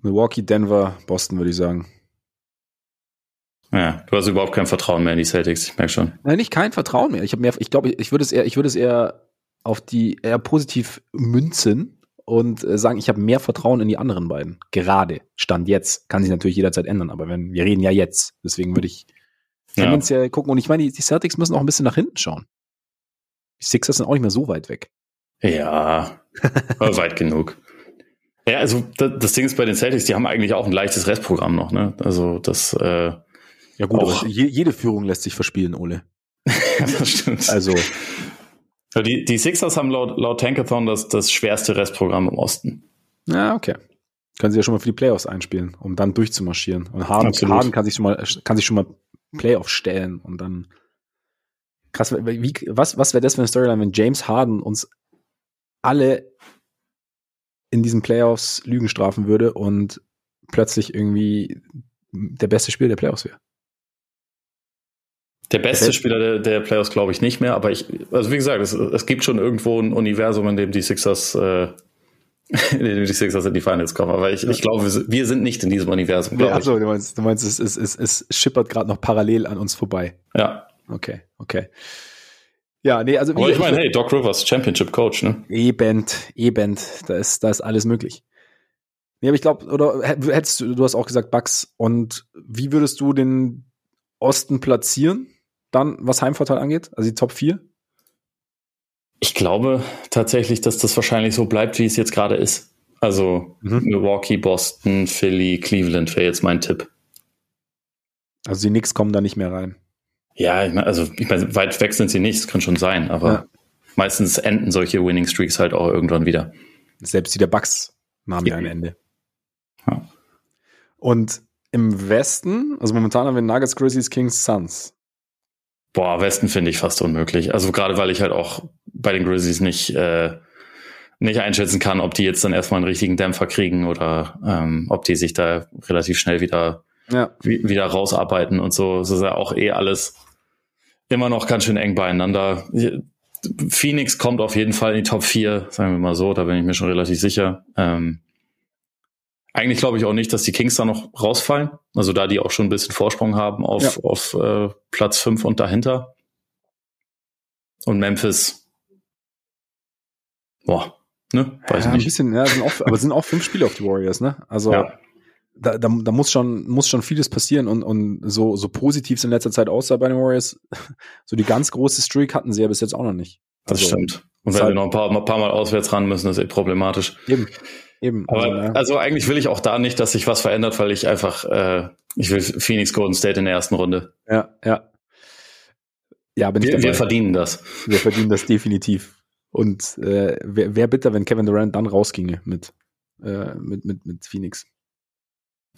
Milwaukee, Denver, Boston, würde ich sagen. Ja, du hast überhaupt kein Vertrauen mehr in die Celtics, ich merke schon. Nein, nicht kein Vertrauen mehr. Ich habe mehr, ich glaube, ich würde es eher, ich würde es eher auf die eher positiv münzen und äh, sagen, ich habe mehr Vertrauen in die anderen beiden. Gerade Stand jetzt kann sich natürlich jederzeit ändern, aber wenn wir reden ja jetzt, deswegen würde ich ja. tendenziell gucken. Und ich meine, die, die Celtics müssen auch ein bisschen nach hinten schauen. Die Sixers sind auch nicht mehr so weit weg. Ja, weit genug. Ja, also das Ding ist bei den Celtics, die haben eigentlich auch ein leichtes Restprogramm noch, ne? Also das äh, Ja gut, auch, je, jede Führung lässt sich verspielen, Ole. das stimmt. Also die, die Sixers haben laut, laut Tankathon das, das schwerste Restprogramm im Osten. Ja, okay. Können sie ja schon mal für die Playoffs einspielen, um dann durchzumarschieren. Und Harden, Harden kann sich schon mal, kann sich schon mal Playoffs stellen und dann krass, wie, was, was wäre das für eine Storyline, wenn James Harden uns alle in diesen Playoffs Lügen strafen würde und plötzlich irgendwie der beste Spieler der Playoffs wäre. Der beste Spieler der, der Playoffs glaube ich nicht mehr, aber ich, also wie gesagt, es, es gibt schon irgendwo ein Universum, in dem die Sixers, äh, in dem die Sixers in die Finals kommen. Aber ich, ich glaube, wir sind nicht in diesem Universum. Ja, achso, du meinst, du meinst, es, es, es, es schippert gerade noch parallel an uns vorbei. Ja. Okay, okay. Ja, nee, also. Aber ich meine, hey, Doc Rivers, Championship Coach, ne? Eben, eben, da ist, da ist alles möglich. Nee, aber ich glaube, oder hättest du, du hast auch gesagt Bucks, und wie würdest du den Osten platzieren, dann, was Heimvorteil angeht? Also die Top 4? Ich glaube tatsächlich, dass das wahrscheinlich so bleibt, wie es jetzt gerade ist. Also mhm. Milwaukee, Boston, Philly, Cleveland wäre jetzt mein Tipp. Also die Knicks kommen da nicht mehr rein. Ja, ich meine, also ich meine, weit weg sind sie nicht, das kann schon sein, aber ja. meistens enden solche Winning Streaks halt auch irgendwann wieder. Selbst die der Bucks nahmen ja ein Ende. Ja. Und im Westen, also momentan haben wir Nuggets, Grizzlies, Kings, Suns. Boah, Westen finde ich fast unmöglich. Also gerade weil ich halt auch bei den Grizzlies nicht, äh, nicht einschätzen kann, ob die jetzt dann erstmal einen richtigen Dämpfer kriegen oder ähm, ob die sich da relativ schnell wieder, ja. wieder rausarbeiten und so. Das ist ja auch eh alles immer noch ganz schön eng beieinander. Phoenix kommt auf jeden Fall in die Top 4, sagen wir mal so, da bin ich mir schon relativ sicher. Ähm, eigentlich glaube ich auch nicht, dass die Kings da noch rausfallen. Also da die auch schon ein bisschen Vorsprung haben auf, ja. auf äh, Platz 5 und dahinter. Und Memphis. Boah, ne? Weiß ja, nicht. Ein bisschen, ja, sind auch, aber sind auch fünf Spiele auf die Warriors, ne? Also ja da, da, da muss schon muss schon vieles passieren und und so so positiv es in letzter Zeit aussah bei den Warriors, so die ganz große Streak hatten sie ja bis jetzt auch noch nicht. Also, das stimmt. Und wenn wir noch ein paar, ein paar Mal auswärts ran müssen, ist eh problematisch. Eben. Eben. Aber also, ja. also eigentlich will ich auch da nicht, dass sich was verändert, weil ich einfach äh, ich will Phoenix Golden State in der ersten Runde. Ja, ja. Ja, bin wir, ich dabei. wir verdienen das. Wir verdienen das definitiv. Und äh, wäre wär bitter, wenn Kevin Durant dann rausginge mit, äh, mit, mit, mit Phoenix.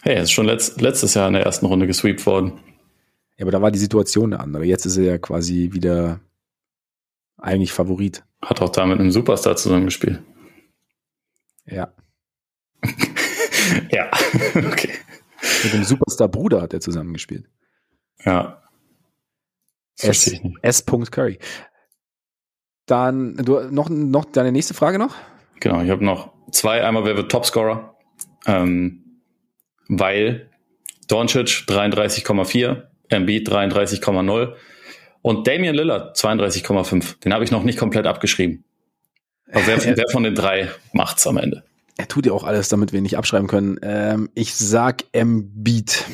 Hey, er ist schon letzt, letztes Jahr in der ersten Runde gesweept worden. Ja, aber da war die Situation eine andere. Jetzt ist er ja quasi wieder eigentlich Favorit. Hat auch da mit einem Superstar zusammengespielt. Ja. ja, okay. Mit dem Superstar-Bruder hat er zusammengespielt. Ja. S. S. Curry. Dann, du, noch, noch deine nächste Frage noch? Genau, ich habe noch zwei. Einmal, wer wird Topscorer? Ähm, weil Doncic 33,4, Embiid 33,0 und Damian Lillard 32,5. Den habe ich noch nicht komplett abgeschrieben. Aber wer, wer von den drei macht's am Ende? Er tut ja auch alles, damit wir ihn nicht abschreiben können. Ähm, ich sag Embiid.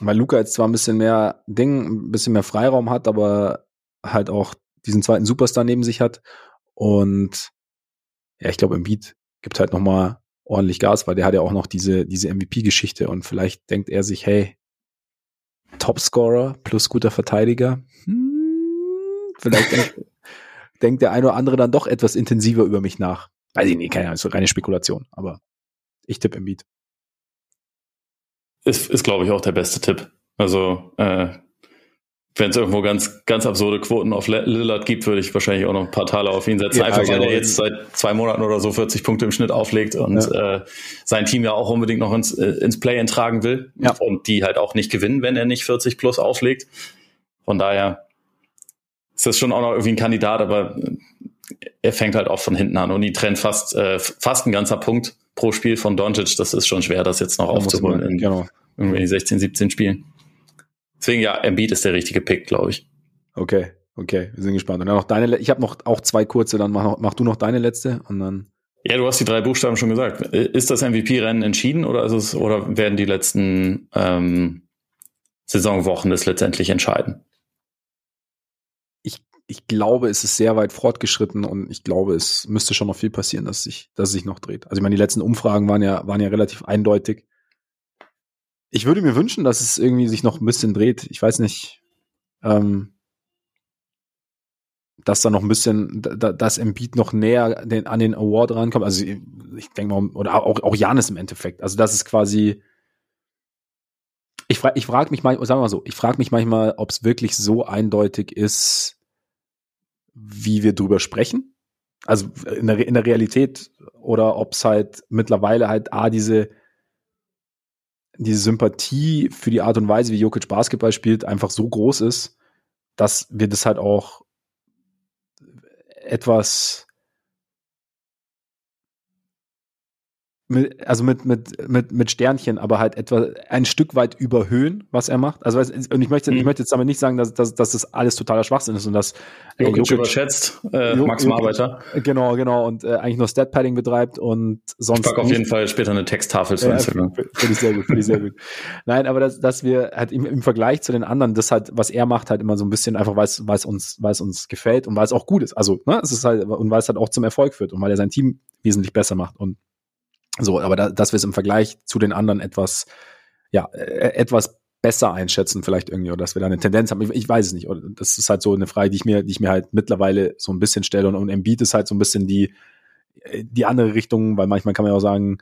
Weil Luca jetzt zwar ein bisschen mehr Ding, ein bisschen mehr Freiraum hat, aber halt auch diesen zweiten Superstar neben sich hat. Und ja, ich glaube, Embiid gibt halt noch mal ordentlich Gas, weil der hat ja auch noch diese, diese MVP-Geschichte und vielleicht denkt er sich, hey, Topscorer plus guter Verteidiger, hm, vielleicht denkt, denkt der eine oder andere dann doch etwas intensiver über mich nach. Weiß ich nicht, keine Ahnung, ist so reine Spekulation, aber Ich tippe Embiid. Ist, ist glaube ich, auch der beste Tipp. Also, äh, wenn es irgendwo ganz, ganz absurde Quoten auf Lillard gibt, würde ich wahrscheinlich auch noch ein paar Taler auf ihn setzen. Ja, Einfach weil genau. er jetzt seit zwei Monaten oder so 40 Punkte im Schnitt auflegt und ja. äh, sein Team ja auch unbedingt noch ins, äh, ins Play tragen will ja. und die halt auch nicht gewinnen, wenn er nicht 40 plus auflegt. Von daher ist das schon auch noch irgendwie ein Kandidat, aber er fängt halt auch von hinten an und die trennt fast, äh, fast ein ganzer Punkt pro Spiel von Doncic. Das ist schon schwer, das jetzt noch da aufzuholen in genau. irgendwie 16, 17 Spielen. Deswegen ja, Embiid ist der richtige Pick, glaube ich. Okay, okay, wir sind gespannt. Und dann noch deine, ich habe noch auch zwei kurze, dann mach, mach du noch deine letzte und dann. Ja, du hast die drei Buchstaben schon gesagt. Ist das MVP-Rennen entschieden oder ist es, oder werden die letzten ähm, Saisonwochen es letztendlich entscheiden? Ich, ich glaube, es ist sehr weit fortgeschritten und ich glaube, es müsste schon noch viel passieren, dass sich, dass es sich noch dreht. Also ich meine, die letzten Umfragen waren ja, waren ja relativ eindeutig ich würde mir wünschen, dass es irgendwie sich noch ein bisschen dreht. Ich weiß nicht, ähm, dass da noch ein bisschen, da, dass Embiid noch näher den, an den Award rankommt. Also ich, denke mal, oder auch, auch Janis im Endeffekt. Also das ist quasi, ich frage ich frag mich manchmal, sagen wir mal so, ich frage mich manchmal, ob es wirklich so eindeutig ist, wie wir drüber sprechen. Also in der, in der Realität oder ob es halt mittlerweile halt A, diese diese Sympathie für die Art und Weise, wie Jokic Basketball spielt, einfach so groß ist, dass wir das halt auch etwas mit, also mit, mit, mit, mit Sternchen, aber halt etwa ein Stück weit überhöhen, was er macht. Also, und ich möchte, mhm. ich möchte jetzt aber nicht sagen, dass, dass, dass das alles totaler Schwachsinn ist und dass äh, Jokic, Jokic überschätzt, äh, Max Arbeiter. Genau, genau, und äh, eigentlich nur Stat-Padding betreibt und sonst. Ich pack auf jeden Fall später eine Texttafel zu ja, Instagram. Finde ich sehr gut, finde ich sehr gut. Nein, aber dass, dass wir halt im, im Vergleich zu den anderen, das halt, was er macht, halt immer so ein bisschen einfach, weil es, weil es uns, weil es uns gefällt und weil es auch gut ist. Also, ne, es ist halt, und weil es halt auch zum Erfolg führt und weil er sein Team wesentlich besser macht und so, aber da, dass wir es im Vergleich zu den anderen etwas, ja, äh, etwas besser einschätzen, vielleicht irgendwie, oder dass wir da eine Tendenz haben. Ich, ich weiß es nicht. Oder das ist halt so eine Frage, die ich mir, die ich mir halt mittlerweile so ein bisschen stelle. Und, und Embiid ist halt so ein bisschen die, äh, die andere Richtung, weil manchmal kann man ja auch sagen,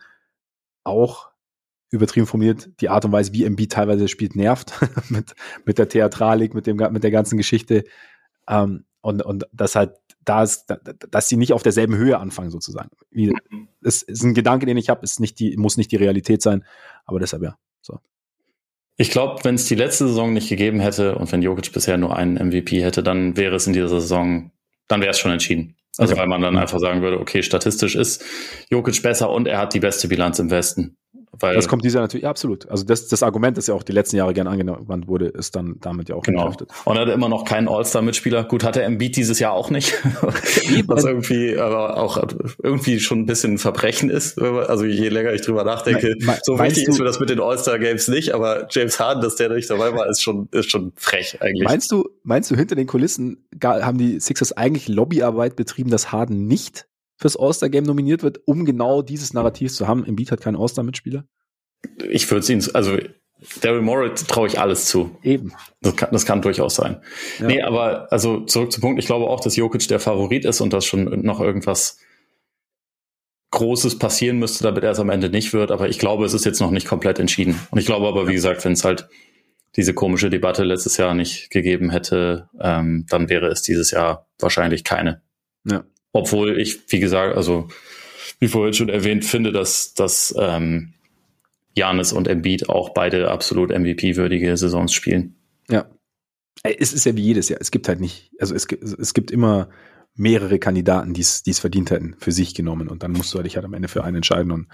auch übertrieben formuliert, die Art und Weise, wie Embiid teilweise spielt, nervt mit, mit der Theatralik, mit dem, mit der ganzen Geschichte. Ähm, und, und das halt da ist, dass sie nicht auf derselben Höhe anfangen, sozusagen. Wie, mhm. es ist ein Gedanke, den ich habe, ist nicht die, muss nicht die Realität sein, aber deshalb ja. So. Ich glaube, wenn es die letzte Saison nicht gegeben hätte und wenn Jokic bisher nur einen MVP hätte, dann wäre es in dieser Saison, dann wäre es schon entschieden. Also okay. weil man dann einfach sagen würde, okay, statistisch ist Jokic besser und er hat die beste Bilanz im Westen. Weil das kommt dieser natürlich, ja, absolut. Also das, das Argument, das ja auch die letzten Jahre gerne angewandt wurde, ist dann damit ja auch genau. Und er hat immer noch keinen All-Star-Mitspieler. Gut, hat er Embiid dieses Jahr auch nicht. Was irgendwie aber auch irgendwie schon ein bisschen ein Verbrechen ist. Also je länger ich drüber nachdenke, Me so wichtig ist mir das mit den All-Star-Games nicht, aber James Harden, dass der nicht dabei war, ist schon, ist schon frech eigentlich. Meinst du, meinst du, hinter den Kulissen haben die Sixers eigentlich Lobbyarbeit betrieben, dass Harden nicht fürs All-Star-Game nominiert wird, um genau dieses Narrativ zu haben. Embiid hat keinen All-Star-Mitspieler? Ich würde es ihnen, also Daryl Morey traue ich alles zu. Eben. Das kann, das kann durchaus sein. Ja. Nee, aber also zurück zum Punkt. Ich glaube auch, dass Jokic der Favorit ist und dass schon noch irgendwas Großes passieren müsste, damit er es am Ende nicht wird. Aber ich glaube, es ist jetzt noch nicht komplett entschieden. Und ich glaube aber, wie gesagt, wenn es halt diese komische Debatte letztes Jahr nicht gegeben hätte, ähm, dann wäre es dieses Jahr wahrscheinlich keine. Ja. Obwohl ich, wie gesagt, also wie vorhin schon erwähnt, finde, dass, dass ähm, Janis und Embiid auch beide absolut MVP-würdige Saisons spielen. Ja. Es ist ja wie jedes Jahr. Es gibt halt nicht, also es, es gibt immer mehrere Kandidaten, die es verdient hätten, für sich genommen. Und dann musst du dich halt am Ende für einen entscheiden. Und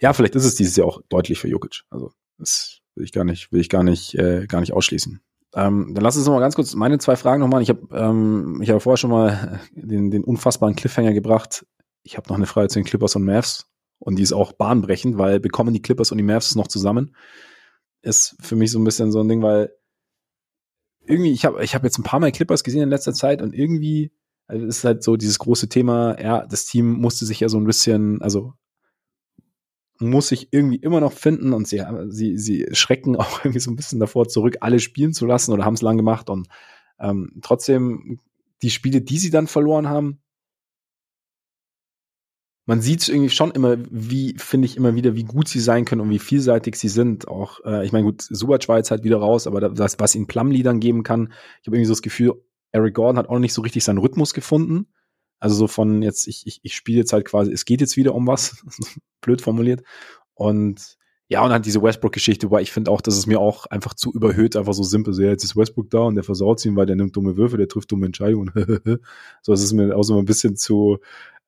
ja, vielleicht ist es dieses Jahr auch deutlich für Jokic. Also das will ich gar nicht, will ich gar nicht, äh, gar nicht ausschließen. Ähm, dann lass uns noch mal ganz kurz meine zwei Fragen noch machen. Ich habe ähm, ich habe vorher schon mal den, den unfassbaren Cliffhanger gebracht. Ich habe noch eine Frage zu den Clippers und Mavs und die ist auch bahnbrechend, weil bekommen die Clippers und die Mavs noch zusammen? Ist für mich so ein bisschen so ein Ding, weil irgendwie ich habe ich habe jetzt ein paar Mal Clippers gesehen in letzter Zeit und irgendwie also ist halt so dieses große Thema, ja, das Team musste sich ja so ein bisschen, also muss sich irgendwie immer noch finden und sie, sie, sie schrecken auch irgendwie so ein bisschen davor zurück, alle spielen zu lassen oder haben es lang gemacht und ähm, trotzdem die Spiele, die sie dann verloren haben, man sieht irgendwie schon immer, wie, finde ich immer wieder, wie gut sie sein können und wie vielseitig sie sind. Auch, äh, ich meine, gut, Subac war jetzt halt wieder raus, aber das, was ihnen Plumlee dann geben kann, ich habe irgendwie so das Gefühl, Eric Gordon hat auch nicht so richtig seinen Rhythmus gefunden. Also so von jetzt, ich, ich, ich spiele jetzt halt quasi, es geht jetzt wieder um was, blöd formuliert. Und ja, und dann diese Westbrook-Geschichte, weil ich finde auch, dass es mir auch einfach zu überhöht, einfach so simpel. So, ja, jetzt ist Westbrook da und der versaut ihn, weil der nimmt dumme Würfe, der trifft dumme Entscheidungen. so, es ist mir auch so ein bisschen zu,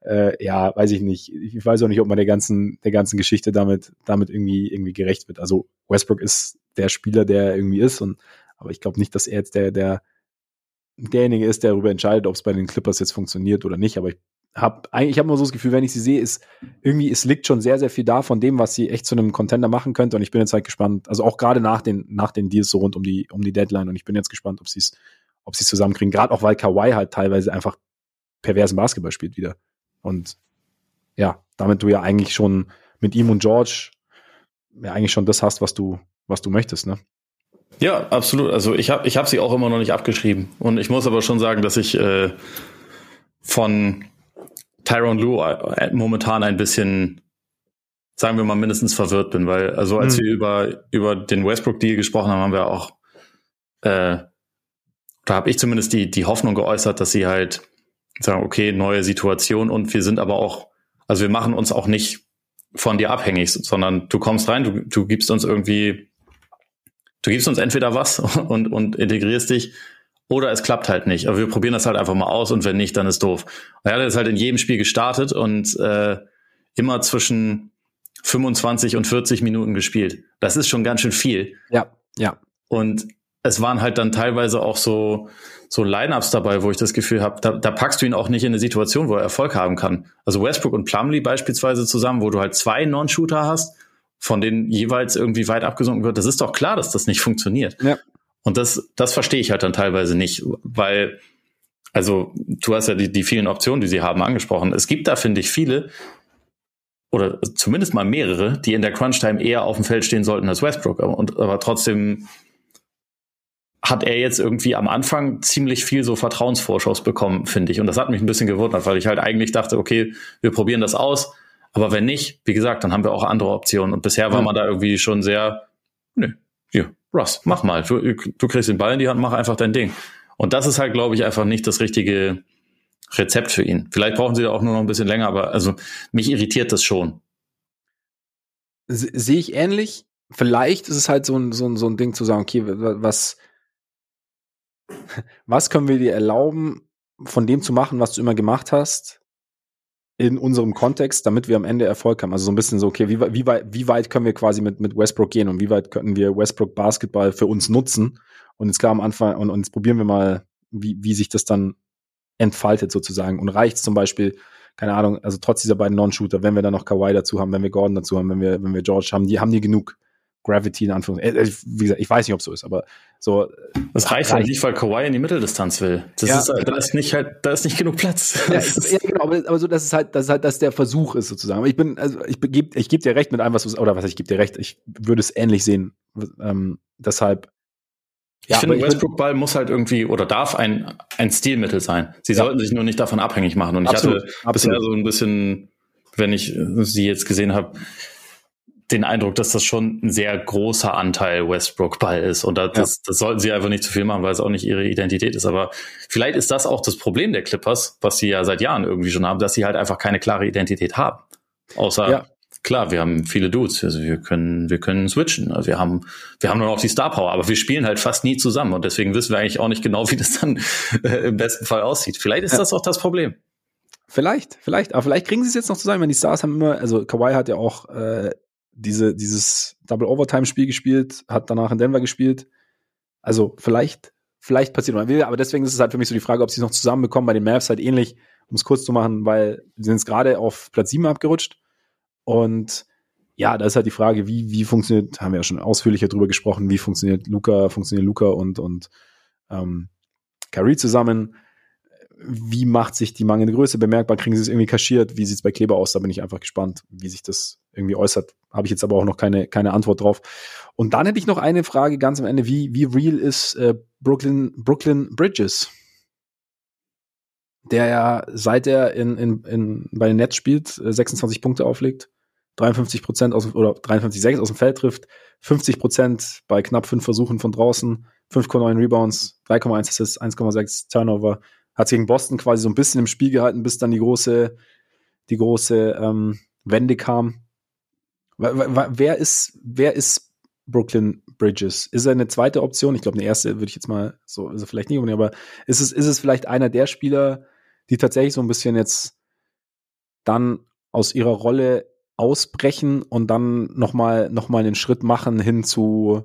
äh, ja, weiß ich nicht. Ich weiß auch nicht, ob man der ganzen, der ganzen Geschichte damit, damit irgendwie, irgendwie gerecht wird. Also Westbrook ist der Spieler, der er irgendwie ist und, aber ich glaube nicht, dass er jetzt der, der, derjenige ist, der darüber entscheidet, ob es bei den Clippers jetzt funktioniert oder nicht. Aber ich habe eigentlich hab immer so das Gefühl, wenn ich sie sehe, ist irgendwie, es liegt schon sehr, sehr viel da von dem, was sie echt zu einem Contender machen könnte. Und ich bin jetzt halt gespannt, also auch gerade nach den, nach den Deals so rund um die, um die Deadline. Und ich bin jetzt gespannt, ob sie es, ob sie es zusammenkriegen. Gerade auch, weil Kawhi halt teilweise einfach perversen Basketball spielt wieder. Und ja, damit du ja eigentlich schon mit ihm und George ja eigentlich schon das hast, was du, was du möchtest, ne? Ja, absolut. Also ich habe ich hab sie auch immer noch nicht abgeschrieben. Und ich muss aber schon sagen, dass ich äh, von Tyron Lue äh, momentan ein bisschen, sagen wir mal, mindestens verwirrt bin, weil, also als mhm. wir über, über den Westbrook-Deal gesprochen haben, haben wir auch, äh, da habe ich zumindest die, die Hoffnung geäußert, dass sie halt sagen, okay, neue Situation und wir sind aber auch, also wir machen uns auch nicht von dir abhängig, sondern du kommst rein, du, du gibst uns irgendwie du gibst uns entweder was und, und integrierst dich oder es klappt halt nicht. Aber wir probieren das halt einfach mal aus und wenn nicht, dann ist doof. Und er hat jetzt halt in jedem Spiel gestartet und äh, immer zwischen 25 und 40 Minuten gespielt. Das ist schon ganz schön viel. Ja, ja. Und es waren halt dann teilweise auch so, so Lineups dabei, wo ich das Gefühl habe, da, da packst du ihn auch nicht in eine Situation, wo er Erfolg haben kann. Also Westbrook und Plumlee beispielsweise zusammen, wo du halt zwei Non-Shooter hast von denen jeweils irgendwie weit abgesunken wird, das ist doch klar, dass das nicht funktioniert. Ja. Und das, das verstehe ich halt dann teilweise nicht, weil, also du hast ja die, die vielen Optionen, die sie haben, angesprochen. Es gibt da, finde ich, viele, oder zumindest mal mehrere, die in der Crunch-Time eher auf dem Feld stehen sollten als Westbrook. Und, aber trotzdem hat er jetzt irgendwie am Anfang ziemlich viel so Vertrauensvorschuss bekommen, finde ich. Und das hat mich ein bisschen gewundert, weil ich halt eigentlich dachte, okay, wir probieren das aus aber wenn nicht, wie gesagt, dann haben wir auch andere Optionen. Und bisher war man da irgendwie schon sehr, nö, hier, Russ, mach mal. Du, du kriegst den Ball in die Hand, mach einfach dein Ding. Und das ist halt, glaube ich, einfach nicht das richtige Rezept für ihn. Vielleicht brauchen sie da auch nur noch ein bisschen länger, aber also mich irritiert das schon. Sehe ich ähnlich. Vielleicht ist es halt so ein, so ein, so ein Ding zu sagen, okay, was, was können wir dir erlauben, von dem zu machen, was du immer gemacht hast, in unserem Kontext, damit wir am Ende Erfolg haben. Also so ein bisschen so, okay, wie, wie, weit, wie weit können wir quasi mit, mit Westbrook gehen und wie weit können wir Westbrook Basketball für uns nutzen? Und jetzt klar am Anfang, und, und jetzt probieren wir mal, wie, wie sich das dann entfaltet sozusagen. Und reicht zum Beispiel, keine Ahnung, also trotz dieser beiden Non-Shooter, wenn wir dann noch Kawhi dazu haben, wenn wir Gordon dazu haben, wenn wir, wenn wir George haben, die haben die genug Gravity in Anführungszeichen. Äh, äh, wie gesagt, ich weiß nicht, ob es so ist, aber so. Das reicht halt nicht, weil Kawhi in die Mitteldistanz will. Das ja, ist, halt, da ist nicht halt, da ist nicht genug Platz. Ja, ja genau, aber, aber so, dass es halt, dass es halt, dass der Versuch ist sozusagen. Aber ich bin, also ich gebe, ich gebe dir recht mit allem, was du, oder was ich gebe dir recht. Ich würde es ähnlich sehen. Ähm, deshalb. Ja, ich finde, Westbrook-Ball muss halt irgendwie oder darf ein, ein Stilmittel sein. Sie ja. sollten sich nur nicht davon abhängig machen. Und ich absolut, hatte absolut. bisher so ein bisschen, wenn ich sie jetzt gesehen habe, den Eindruck, dass das schon ein sehr großer Anteil Westbrook-Ball ist. Und das, ja. das, sollten sie einfach nicht zu viel machen, weil es auch nicht ihre Identität ist. Aber vielleicht ist das auch das Problem der Clippers, was sie ja seit Jahren irgendwie schon haben, dass sie halt einfach keine klare Identität haben. Außer, ja. klar, wir haben viele Dudes, also wir können, wir können switchen. Also wir haben, wir haben nur noch die Star Power, aber wir spielen halt fast nie zusammen. Und deswegen wissen wir eigentlich auch nicht genau, wie das dann äh, im besten Fall aussieht. Vielleicht ist ja. das auch das Problem. Vielleicht, vielleicht, aber vielleicht kriegen sie es jetzt noch zusammen, wenn die Stars haben immer, also Kawhi hat ja auch äh, diese, dieses Double Overtime Spiel gespielt, hat danach in Denver gespielt. Also vielleicht, vielleicht passiert man will, aber deswegen ist es halt für mich so die Frage, ob sie es noch zusammenbekommen. Bei den Mavs halt ähnlich, um es kurz zu machen, weil sie sind jetzt gerade auf Platz 7 abgerutscht. Und ja, da ist halt die Frage, wie, wie funktioniert, haben wir ja schon ausführlicher drüber gesprochen, wie funktioniert Luca, funktioniert Luca und, und ähm, Kyrie zusammen wie macht sich die mangelnde Größe bemerkbar? Kriegen sie es irgendwie kaschiert? Wie sieht es bei Kleber aus? Da bin ich einfach gespannt, wie sich das irgendwie äußert. Habe ich jetzt aber auch noch keine, keine Antwort drauf. Und dann hätte ich noch eine Frage ganz am Ende. Wie, wie real ist äh, Brooklyn, Brooklyn Bridges? der ja, seit er in, in, in, bei den Nets spielt, 26 äh, Punkte auflegt, 53 Prozent aus oder 53,6 aus dem Feld trifft, 50 Prozent bei knapp fünf Versuchen von draußen, 5,9 Rebounds, 3,1 Assists, 1,6 Turnover. Hat gegen Boston quasi so ein bisschen im Spiel gehalten, bis dann die große, die große ähm, Wende kam. Wer ist, wer ist Brooklyn Bridges? Ist er eine zweite Option? Ich glaube, eine erste würde ich jetzt mal so, er vielleicht nicht unbedingt, aber ist es, ist es vielleicht einer der Spieler, die tatsächlich so ein bisschen jetzt dann aus ihrer Rolle ausbrechen und dann nochmal noch mal einen Schritt machen hin zu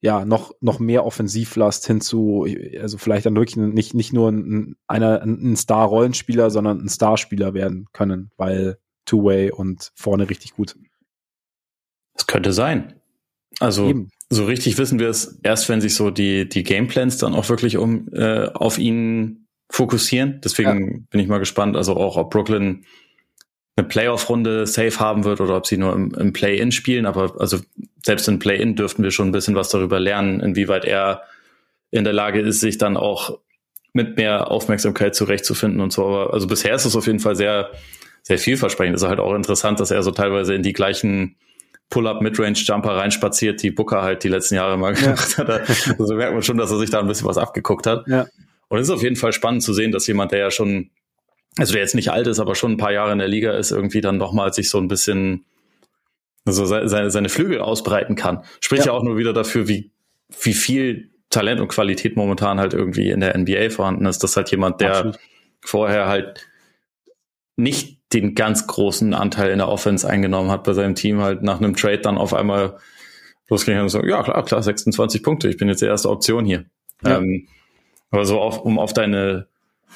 ja, noch, noch mehr Offensivlast hin zu, also vielleicht dann wirklich nicht, nicht nur ein, ein Star-Rollenspieler, sondern ein Starspieler werden können, weil Two-Way und vorne richtig gut. Das könnte sein. Also Eben. so richtig wissen wir es erst, wenn sich so die, die Gameplans dann auch wirklich um äh, auf ihn fokussieren. Deswegen ja. bin ich mal gespannt, also auch ob Brooklyn eine Playoff-Runde safe haben wird oder ob sie nur im, im Play-In spielen. Aber also selbst im Play-In dürften wir schon ein bisschen was darüber lernen, inwieweit er in der Lage ist, sich dann auch mit mehr Aufmerksamkeit zurechtzufinden und so. Aber also bisher ist es auf jeden Fall sehr, sehr vielversprechend. Es ist halt auch interessant, dass er so teilweise in die gleichen Pull-up Midrange-Jumper reinspaziert, die Booker halt die letzten Jahre mal gemacht ja. hat. Also merkt man schon, dass er sich da ein bisschen was abgeguckt hat. Ja. Und es ist auf jeden Fall spannend zu sehen, dass jemand, der ja schon also der jetzt nicht alt ist, aber schon ein paar Jahre in der Liga ist, irgendwie dann nochmal sich so ein bisschen also seine, seine Flügel ausbreiten kann. Spricht ja. ja auch nur wieder dafür, wie, wie viel Talent und Qualität momentan halt irgendwie in der NBA vorhanden ist. Das halt jemand, der Absolut. vorher halt nicht den ganz großen Anteil in der Offense eingenommen hat bei seinem Team, halt nach einem Trade dann auf einmal losging und so, ja klar, klar, 26 Punkte, ich bin jetzt die erste Option hier. Ja. Ähm, aber so auf, um auf deine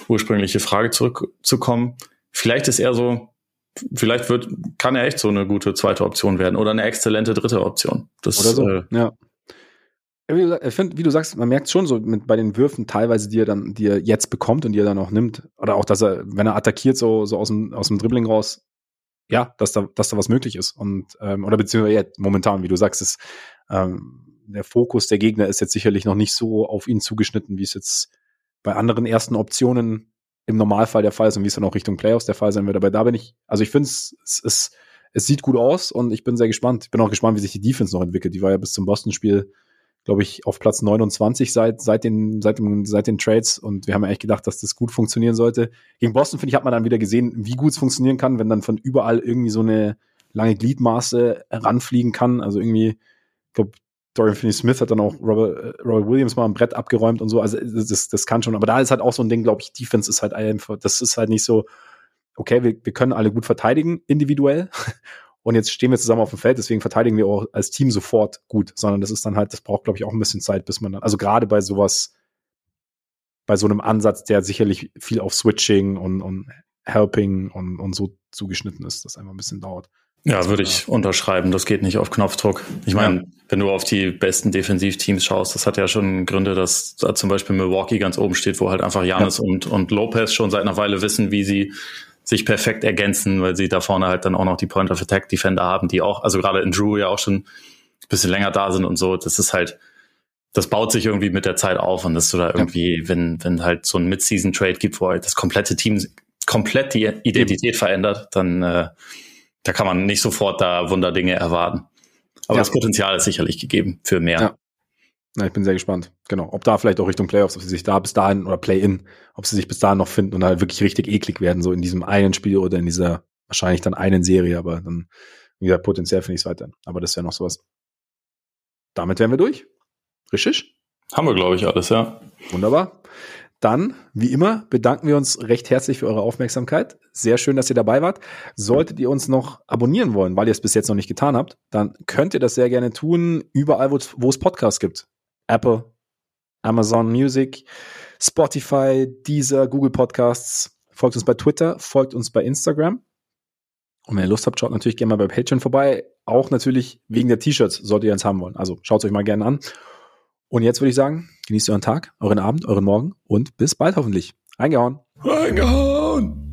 ursprüngliche Frage zurückzukommen. Vielleicht ist er so, vielleicht wird, kann er echt so eine gute zweite Option werden oder eine exzellente dritte Option. Das, oder so, äh, ja. Ich find, wie du sagst, man merkt schon so mit, bei den Würfen teilweise, die er dann, die er jetzt bekommt und die er dann auch nimmt. Oder auch, dass er, wenn er attackiert, so, so aus dem, aus dem Dribbling raus, ja, dass da, dass da was möglich ist. Und, ähm, oder beziehungsweise ja, momentan, wie du sagst, ist, ähm, der Fokus der Gegner ist jetzt sicherlich noch nicht so auf ihn zugeschnitten, wie es jetzt bei anderen ersten Optionen im Normalfall der Fall ist und wie es dann auch Richtung Playoffs der Fall sein wird. Aber da bin ich, also ich finde es, es, es sieht gut aus und ich bin sehr gespannt. Ich bin auch gespannt, wie sich die Defense noch entwickelt. Die war ja bis zum Boston-Spiel, glaube ich, auf Platz 29 seit, seit, den, seit, dem, seit den Trades und wir haben ja echt gedacht, dass das gut funktionieren sollte. Gegen Boston, finde ich, hat man dann wieder gesehen, wie gut es funktionieren kann, wenn dann von überall irgendwie so eine lange Gliedmaße heranfliegen kann. Also irgendwie, ich glaube, Dorian Finney-Smith hat dann auch Robert, äh, Robert Williams mal ein Brett abgeräumt und so. Also das, das kann schon. Aber da ist halt auch so ein Ding, glaube ich, Defense ist halt einfach, das ist halt nicht so, okay, wir, wir können alle gut verteidigen, individuell. Und jetzt stehen wir zusammen auf dem Feld, deswegen verteidigen wir auch als Team sofort gut, sondern das ist dann halt, das braucht, glaube ich, auch ein bisschen Zeit, bis man dann, also gerade bei sowas, bei so einem Ansatz, der sicherlich viel auf Switching und, und Helping und, und so zugeschnitten ist, das einfach ein bisschen dauert. Ja, würde ich unterschreiben. Das geht nicht auf Knopfdruck. Ich meine, ja. wenn du auf die besten Defensivteams schaust, das hat ja schon Gründe, dass da zum Beispiel Milwaukee ganz oben steht, wo halt einfach Janis ja. und, und Lopez schon seit einer Weile wissen, wie sie sich perfekt ergänzen, weil sie da vorne halt dann auch noch die Point of Attack Defender haben, die auch, also gerade in Drew ja auch schon ein bisschen länger da sind und so. Das ist halt, das baut sich irgendwie mit der Zeit auf und dass du da irgendwie, ja. wenn, wenn halt so ein Mid-Season Trade gibt, wo halt das komplette Team komplett die Identität verändert, dann, äh, da kann man nicht sofort da Wunderdinge erwarten. Aber ja. das Potenzial ist sicherlich gegeben für mehr. Ja. Na, ich bin sehr gespannt. Genau. Ob da vielleicht auch Richtung Playoffs, ob sie sich da bis dahin oder Play-In, ob sie sich bis dahin noch finden und halt wirklich richtig eklig werden, so in diesem einen Spiel oder in dieser wahrscheinlich dann einen Serie, aber dann wieder potenziell finde ich es weiter. Aber das wäre noch sowas. Damit wären wir durch. Richtig? Haben wir, glaube ich, alles, ja. Wunderbar. Dann, wie immer, bedanken wir uns recht herzlich für eure Aufmerksamkeit. Sehr schön, dass ihr dabei wart. Solltet ihr uns noch abonnieren wollen, weil ihr es bis jetzt noch nicht getan habt, dann könnt ihr das sehr gerne tun, überall, wo es Podcasts gibt. Apple, Amazon Music, Spotify, Deezer, Google Podcasts. Folgt uns bei Twitter, folgt uns bei Instagram. Und wenn ihr Lust habt, schaut natürlich gerne mal bei Patreon vorbei. Auch natürlich wegen der T-Shirts solltet ihr eins haben wollen. Also schaut es euch mal gerne an. Und jetzt würde ich sagen, genießt euren Tag, euren Abend, euren Morgen und bis bald hoffentlich. Reingehauen. Reingehauen.